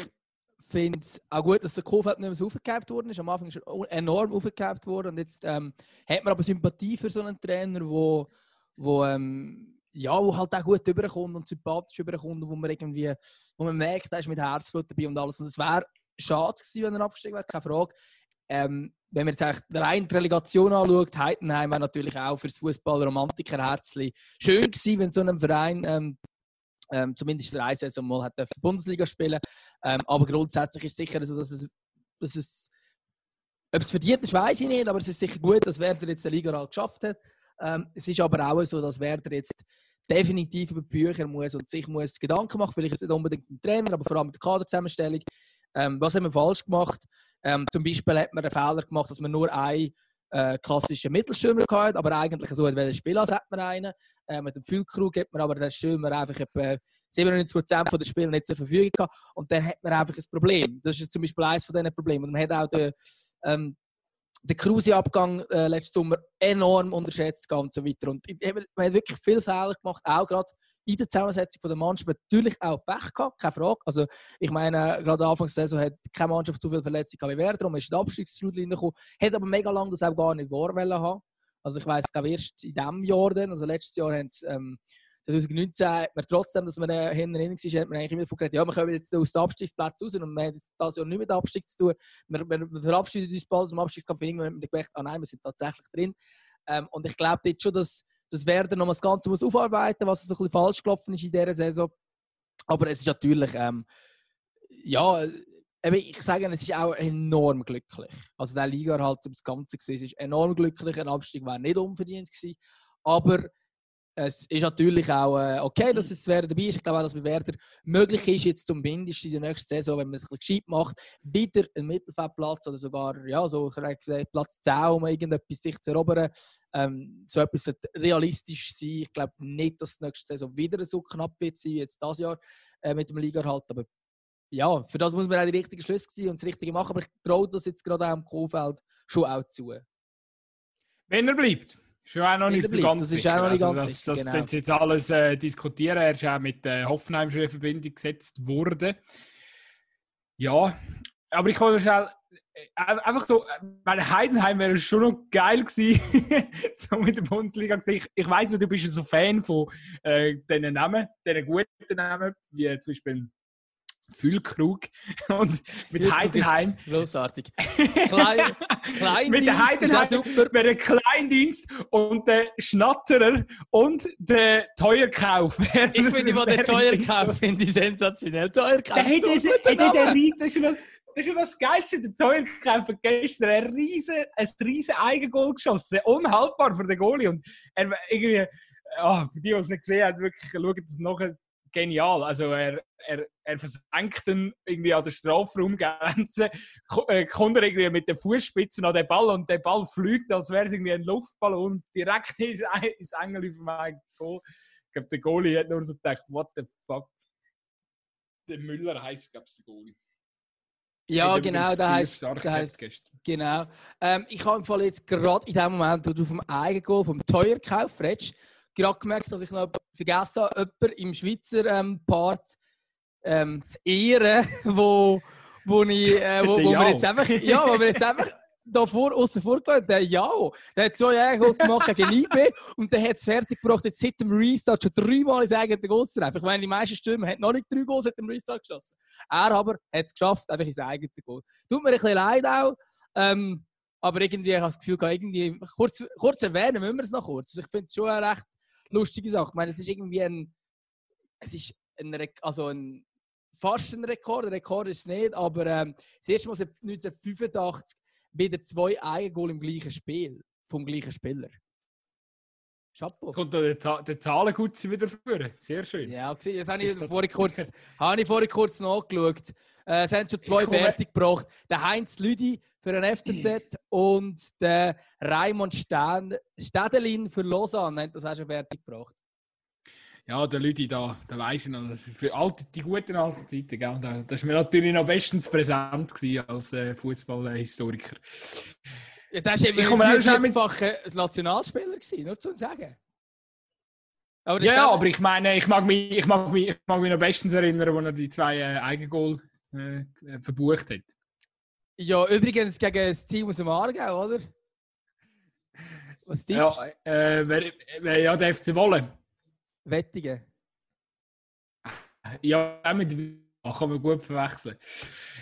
finde es auch gut, dass der Kofeld nicht mehr so aufgehabt worden ist. Am Anfang ist er enorm aufgehabt worden und jetzt ähm, hat man aber Sympathie für so einen Trainer, wo, wo, ähm, ja, wo halt auch gut überkommt und sympathisch überkommt und wo man irgendwie, wo man merkt, er ist mit Herzblut dabei und alles. Und es wäre schade gewesen, wenn er abgestiegen wäre, keine Frage. Ähm, wenn man jetzt eigentlich rein die Relegation anschaut, Heidenheim wäre natürlich auch für das Fußballromantiker-Herzli schön gewesen, wenn so ein Verein ähm, ähm, zumindest für eine Saison mal hat Bundesliga spielen ähm, Aber grundsätzlich ist sicher so, dass es, dass es ob es verdient ist, weiß ich nicht, aber es ist sicher gut, dass Werder jetzt den Liga geschafft hat. Ähm, es ist aber auch so, dass Werder jetzt definitiv über Bücher muss und sich muss Gedanken machen, vielleicht nicht unbedingt mit dem Trainer, aber vor allem mit der Kaderzusammenstellung. Ähm, was haben wir falsch gemacht? Ähm, zum Beispiel hat man einen Fehler gemacht, dass man nur ein äh, klassischen Mittelstürmer gehabt, aber eigentlich so ein Spiel als hat man einen. Äh, mit dem Füllkrug hat man aber den Stürmer einfach etwa 97% der Spieler nicht zur Verfügung gehabt und dann hat man einfach ein Problem. Das ist zum Beispiel eines von diesen Problemen. Und man hat auch den, ähm, den Kruse-Abgang äh, letzten Sommer enorm unterschätzt und so weiter. Und man hat wirklich viele Fehler gemacht, auch gerade in der Zusammensetzung der Mannschaft. Natürlich auch Pech gehabt, keine Frage. Also, ich meine, gerade Anfang der Saison hat keine Mannschaft so viele Verletzungen gehabt wie Werder, darum ist der Abstiegsstrudel gekommen, hat aber mega lange das auch gar nicht wahr haben. Also ich weiß, glaube erst in diesem Jahr dann, also letztes Jahr haben sie ähm, 2019 hat man trotzdem, dass man äh, hinten drin war, hat man eigentlich immer davon ja, wir kommen jetzt aus dem Abstiegsplatz raus und wir haben das Jahr nicht mit dem Abstieg zu tun. Wir, wir, wir verabschieden uns bald aus dem Abstiegskampf. Irgendwann haben wir gemerkt, ah nein, wir sind tatsächlich drin. Ähm, und ich glaube jetzt schon, dass das Werder noch das Ganze muss aufarbeiten, was so ein bisschen falsch gelaufen ist in dieser Saison. Aber es ist natürlich, ähm, ja, ich sage, es ist auch enorm glücklich. Also der Liga halt ums Ganze gesehen, ist enorm glücklich. Ein Abstieg wäre nicht unverdient gewesen. Aber es ist natürlich auch äh, okay, dass es Werder dabei ist. Ich glaube auch, dass bei Werder möglich ist, jetzt zumindest in der nächsten Saison, wenn man es ein bisschen gescheit macht, wieder einen Mittelfeldplatz oder sogar ja, so Platz 10, um irgendetwas sich zu erobern. Ähm, so etwas realistisch sein. Ich glaube nicht, dass es nächste Saison wieder so knapp wird sein wie jetzt das Jahr äh, mit dem Liga halt. Aber ja, für das muss man auch die richtigen Schlüsse ziehen und das Richtige machen. Aber ich traue das jetzt gerade auch im Kuhfeld schon auch zu. Wenn er bleibt. Ist ja auch noch nicht ganz Das nicht also, ganz Das, das genau. jetzt alles äh, diskutieren. Er ist auch mit äh, Hoffenheim schon in Verbindung gesetzt worden. Ja, aber ich kann schnell äh, einfach so, bei Heidenheim wäre es schon noch geil gewesen, <laughs> so mit der Bundesliga gesehen. Ich, ich weiss, du bist ja so Fan von äh, diesen Namen, diesen guten Namen, wie zum Beispiel Füllkrug <laughs> und mit Füllkrug Heidenheim. Großartig. <laughs> Klein, Kleindienst. mit der Heidenheim, super. mit dem Kleindienst und der Schnatterer und der Teuerkauf. <laughs> ich finde von der Teuerkauf finde ich sensationell. Teuerkauf. Der hätte, hätte der das ist das, das ist das Geilste. Der Teuerkauf hat gestern ein riesen, ein riesen Eigengoal geschossen. Unhaltbar für den Goalie. Und er irgendwie, oh, für die, die es nicht gesehen haben, wirklich schauen das nachher genial. Also er, er, er versenkt dann irgendwie an der Strafraumgrenze, <laughs> äh, kommt er irgendwie mit den Fußspitzen an den Ball und der Ball fliegt, als wäre es irgendwie ein Luftballon direkt ins, ins Engel auf mein Goal. Ich glaube, der Goalie hat nur so gedacht, what the fuck. Der Müller heisst, glaube ich, der Goalie. Ja, genau, der heißt, der heißt genau. Ähm, ich habe im Fall jetzt gerade in dem Moment, wo du vom Eigengoal, vom Teuerkauf redest, gerade gemerkt, dass ich noch vergessen habe, jemanden im Schweizer ähm, Part ähm, zu ehren, <laughs> wo, wo, ich, äh, <laughs> wo, wo wir jetzt einfach, ja, wo wir jetzt einfach davor, außen vor gelassen, der Jao, der hat zwei Jahre gemacht gegen <laughs> IB und der hat es fertig gebracht, jetzt seit dem Restart schon dreimal ins eigene Goal zu treffen. Ich meine, die meisten Stürmer haben noch nicht drei Goals seit dem Restart geschossen. Er aber hat es geschafft, einfach ins eigene Goal. Tut mir ein bisschen leid auch, ähm, aber irgendwie habe ich das Gefühl, irgendwie, kurz, kurz erwähnen müssen wir es noch kurz. Also ich finde es schon recht lustige Sache. Ich meine, es ist irgendwie ein, es ist ein, also ein, fast ein Rekord, ein Rekord ist es nicht, aber ähm, das erste Mal seit 1985 wieder zwei Eigengol im gleichen Spiel, vom gleichen Spieler. Chapeau. Kommt da der, der Zahlengutzi wieder führen. Sehr schön. Ja, das habe ich, vorhin kurz, habe ich vorhin kurz nachgeschaut. Äh, es haben schon zwei fertig gebracht. Der Heinz Lüdi für den FCZ <clears throat> und der Raimond Städelin für Lausanne haben das auch schon fertig gebracht. Ja, der Lüdi da, da weiß ich noch, für alte, die guten alten Zeiten, gell? Da, das war mir natürlich noch bestens präsent als äh, Fußballhistoriker. Ja, das war eben ein Nationalspieler, gewesen, nur zu sagen. Aber ja, ja, aber ich meine, ich mag mich, ich mag mich, ich mag mich noch bestens erinnern, wo er die zwei äh, Eigengoal äh, äh, verbucht hat. Ja, übrigens gegen das Team aus dem Aargau, oder? Was tippst Ja, äh, wer, wer ja der FC Wolle. Wettige. Ja, auch mit kann man gut verwechseln.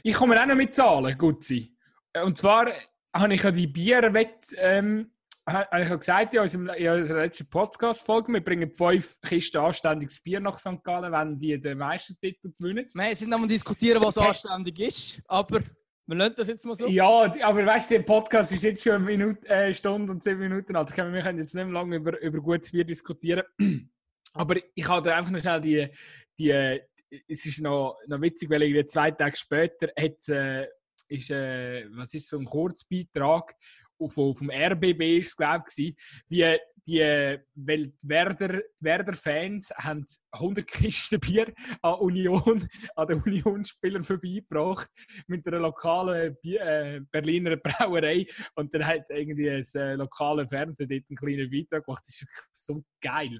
Ich komme auch noch mit Zahlen, gut sein. Und zwar habe ich ja die Bierwett ähm, habe ich ja gesagt in unserer, in unserer letzten Podcast-Folge, wir bringen fünf Kisten anständiges Bier nach St. Gallen, wenn die den Meistertitel gewinnen. Wir sind noch mal diskutieren, was anständig ist, aber wir lernen das jetzt mal so. Ja, aber weißt du, der Podcast ist jetzt schon eine Minute, äh, Stunde und zehn Minuten alt. Wir können jetzt nicht mehr lange über, über gutes Bier diskutieren. <clears throat> aber ich habe einfach noch schnell die, die, es ist noch, noch witzig, weil zwei Tage später hat, äh, ist, äh, was ist so ein Kurzbeitrag vom, vom RBB ist glaube ich, wie die, weil die Werder, die Werder Fans haben 100 Kisten Bier an Union, <laughs> an den Union-Spielern vorbeigebracht mit einer lokalen Bier, äh, Berliner Brauerei und dann hat irgendwie ein äh, lokale Fernsehen dort einen kleinen Beitrag gemacht. Das ist so geil.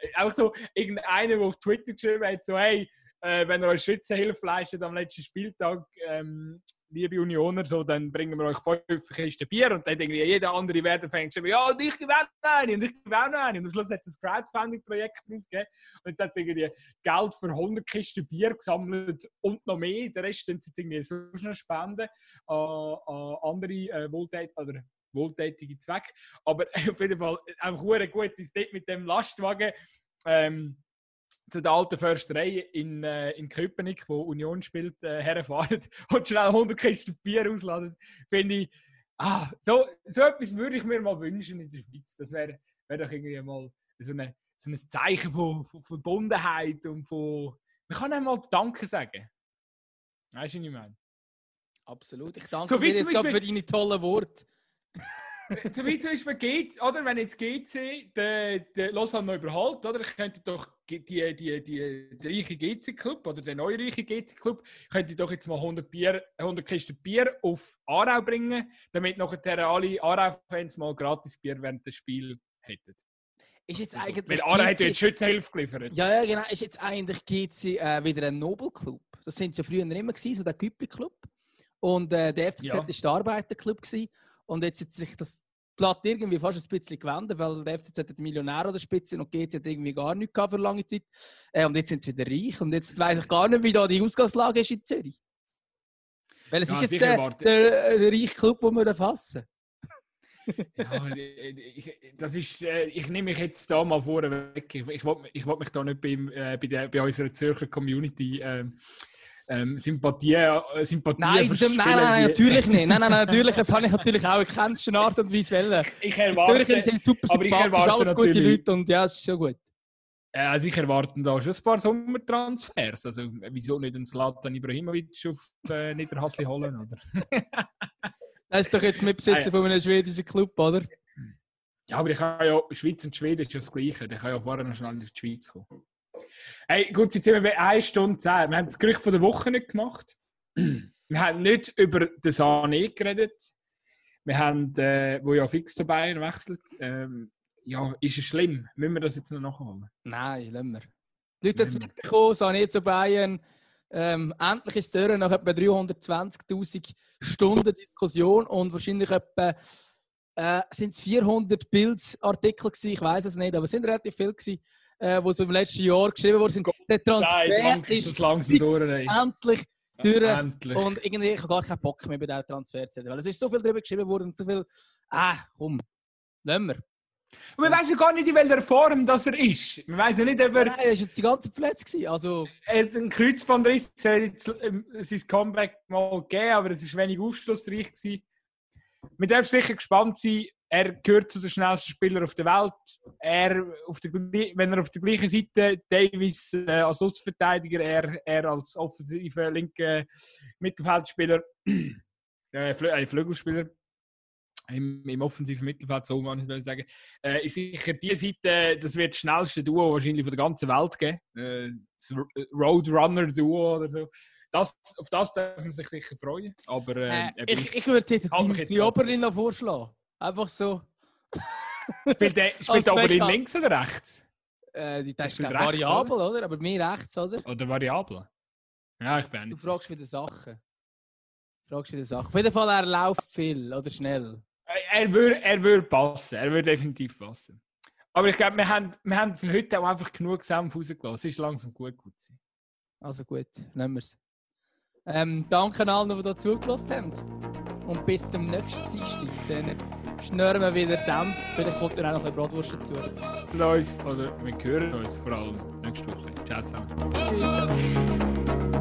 Äh, auch so irgendeiner, der auf Twitter geschrieben hat, so hey, äh, wenn ihr euch Schützenhilfe leistet am letzten Spieltag, ähm, liebe Unioner, so, dann bringen wir euch fünf Kisten Bier und dann irgendwie jeder andere Werder fängt schon, ja, und ich auch eine und ich auch eine. Und am Schluss hat es ein Crowdfunding-Projekt rausgegeben und jetzt hat irgendwie Geld für 100 Kisten Bier gesammelt und noch mehr. Der Rest sind jetzt irgendwie so schnell spenden an, an andere äh, Wohltät oder wohltätige Zwecke. Aber <laughs> auf jeden Fall einfach ein gutes Ding mit dem Lastwagen. Ähm, zu der alten Försterei in, äh, in Köpenick, wo Union spielt, äh, herfahren <laughs> und schnell 100 Kisten Bier ausladen, finde ich, ah, so, so etwas würde ich mir mal wünschen in der Schweiz. Das wäre wär doch irgendwie mal so, eine, so ein Zeichen von, von Verbundenheit und von. Man kann einmal Danke sagen. Weißt du, was ich meine? Absolut. Ich danke so, dir jetzt für deine tollen Worte <laughs> zum Beispiel geht, oder wenn jetzt GC den, den Lausanne noch überholt, oder? Ich könnte doch die, die, die, die, reiche GC-Club oder den neuen reichen GC-Club, könnte doch jetzt mal 100, Bier, 100 Kisten Bier auf Aarau bringen, damit nachher alle Aarau-Fans mal gratis Bier während des Spiels hätten. Ist jetzt also, eigentlich. Weil Aarau hat jetzt Schützenhilfe geliefert. Ja, ja, genau. Ist jetzt eigentlich GC äh, wieder ein Nobelclub? Das sind ja früher immer gewesen, so der Güppli-Club. Und äh, der FCZ ja. ist der Arbeiterclub gewesen. Und jetzt hat sich das Blatt irgendwie fast ein bisschen gewendet, weil der FCZ hat Millionär an der Spitze und GC hat irgendwie gar nichts für lange Zeit. Äh, und jetzt sind sie wieder reich und jetzt weiß ich gar nicht, wie da die Ausgangslage ist in Zürich. Weil es ja, ist jetzt der, der, der reiche Club, den wir erfassen. ja, ich, das ist, äh, ich nehme mich jetzt da mal vorweg. Ich, ich wollte ich mich da nicht beim, äh, bei, der, bei unserer Zürcher Community äh, ähm, Sympathie, äh, Sympathie nein, nein, nein, nein, natürlich nicht. Nein, nein, <laughs> natürlich. Das habe ich natürlich auch in kennster Art und Weise wollen. Ich erwarte, natürlich sind super sympathisch, alles gute Leute und ja, es ist schon gut. Also ich erwarte da schon ein paar Sommertransfers. Also wieso nicht einen Zlatan Ibrahimovic auf äh, Niederhasli holen, oder? <laughs> das ist doch jetzt Mitbesitzer von einem schwedischen Club, oder? Ja, aber ich kann ja, Schweiz und Schweden ist ja das Gleiche. Ich kann ja vorher noch schnell in die Schweiz kommen. Hey, gut, jetzt sind wir bei 1 Stunde 10. Wir haben das Gericht von der Woche nicht gemacht. Wir haben nicht über den Sané geredet. Wir haben, äh, wo ja fix zu Bayern wechselt. Ähm, ja, ist es schlimm? Müssen wir das jetzt noch nachholen? Nein, lassen wir. Die Leute haben es mitbekommen, Sané zu Bayern. Ähm, endlich ist es durch, nach etwa 320.000 Stunden Diskussion und wahrscheinlich etwa äh, sind es 400 Bildartikel gewesen, ich weiß es nicht, aber es sind relativ viele gewesen, äh, die so im letzten Jahr geschrieben worden Der Transfer Nein, ist das langsam durch, endlich durch. Ja, endlich. Und irgendwie, ich habe gar keinen Bock mehr bei diesem Transfer zu weil es ist so viel darüber geschrieben worden und so viel, ah, komm, nehmen wir. Und wir wissen gar nicht, in welcher Form das er ist. Wir wissen nicht, ob er... Nein, er war jetzt die ganze verletzt. Also... Er hat einen Kreuzbandriss, er hat jetzt ähm, sein Comeback mal gegeben, aber es war wenig aufschlussreich. Gewesen. Wir dürfen sicher gespannt sein, er gehört zu den schnellsten Spielern auf der Welt. Er, auf der, wenn er auf der gleichen Seite Davis äh, als Außenverteidiger, er, er als offensiver linker Mittelfeldspieler, äh, äh, Flügelspieler im, im offensiven Mittelfeld, so kann ich sagen, äh, ist sicher die Seite, das wird das schnellste Duo wahrscheinlich von der ganzen Welt geben. Äh, das Roadrunner-Duo oder so. Das, auf das darf man sich sicher freuen. Aber, äh, ich, ich würde die, die Oberlin noch vorschlagen. Einfach so. Spielt der, <laughs> spielt der Oberlin links oder rechts? Äh, das ist rechts, variabel, oder? oder? Aber mir rechts, oder? Oder variabel? Ja, ich bin nicht. Du fragst wieder Sachen. Fragst wieder Sachen. Auf jeden Fall, er läuft viel oder schnell. Er, er würde er würd passen. Er würde definitiv passen. Aber ich glaube, wir haben, wir haben für heute auch einfach genug Senf rausgelassen. Es ist langsam gut gut. Also gut, nehmen wir es. Ähm, danke allen, die da zugelassen haben. Und bis zum nächsten Dienstag. Dann schnüren wir wieder Senf. Vielleicht kommt dann auch noch ein Bratwurst dazu. Uns, oder wir hören uns vor allem nächste Woche. Ciao zusammen. Tschüss.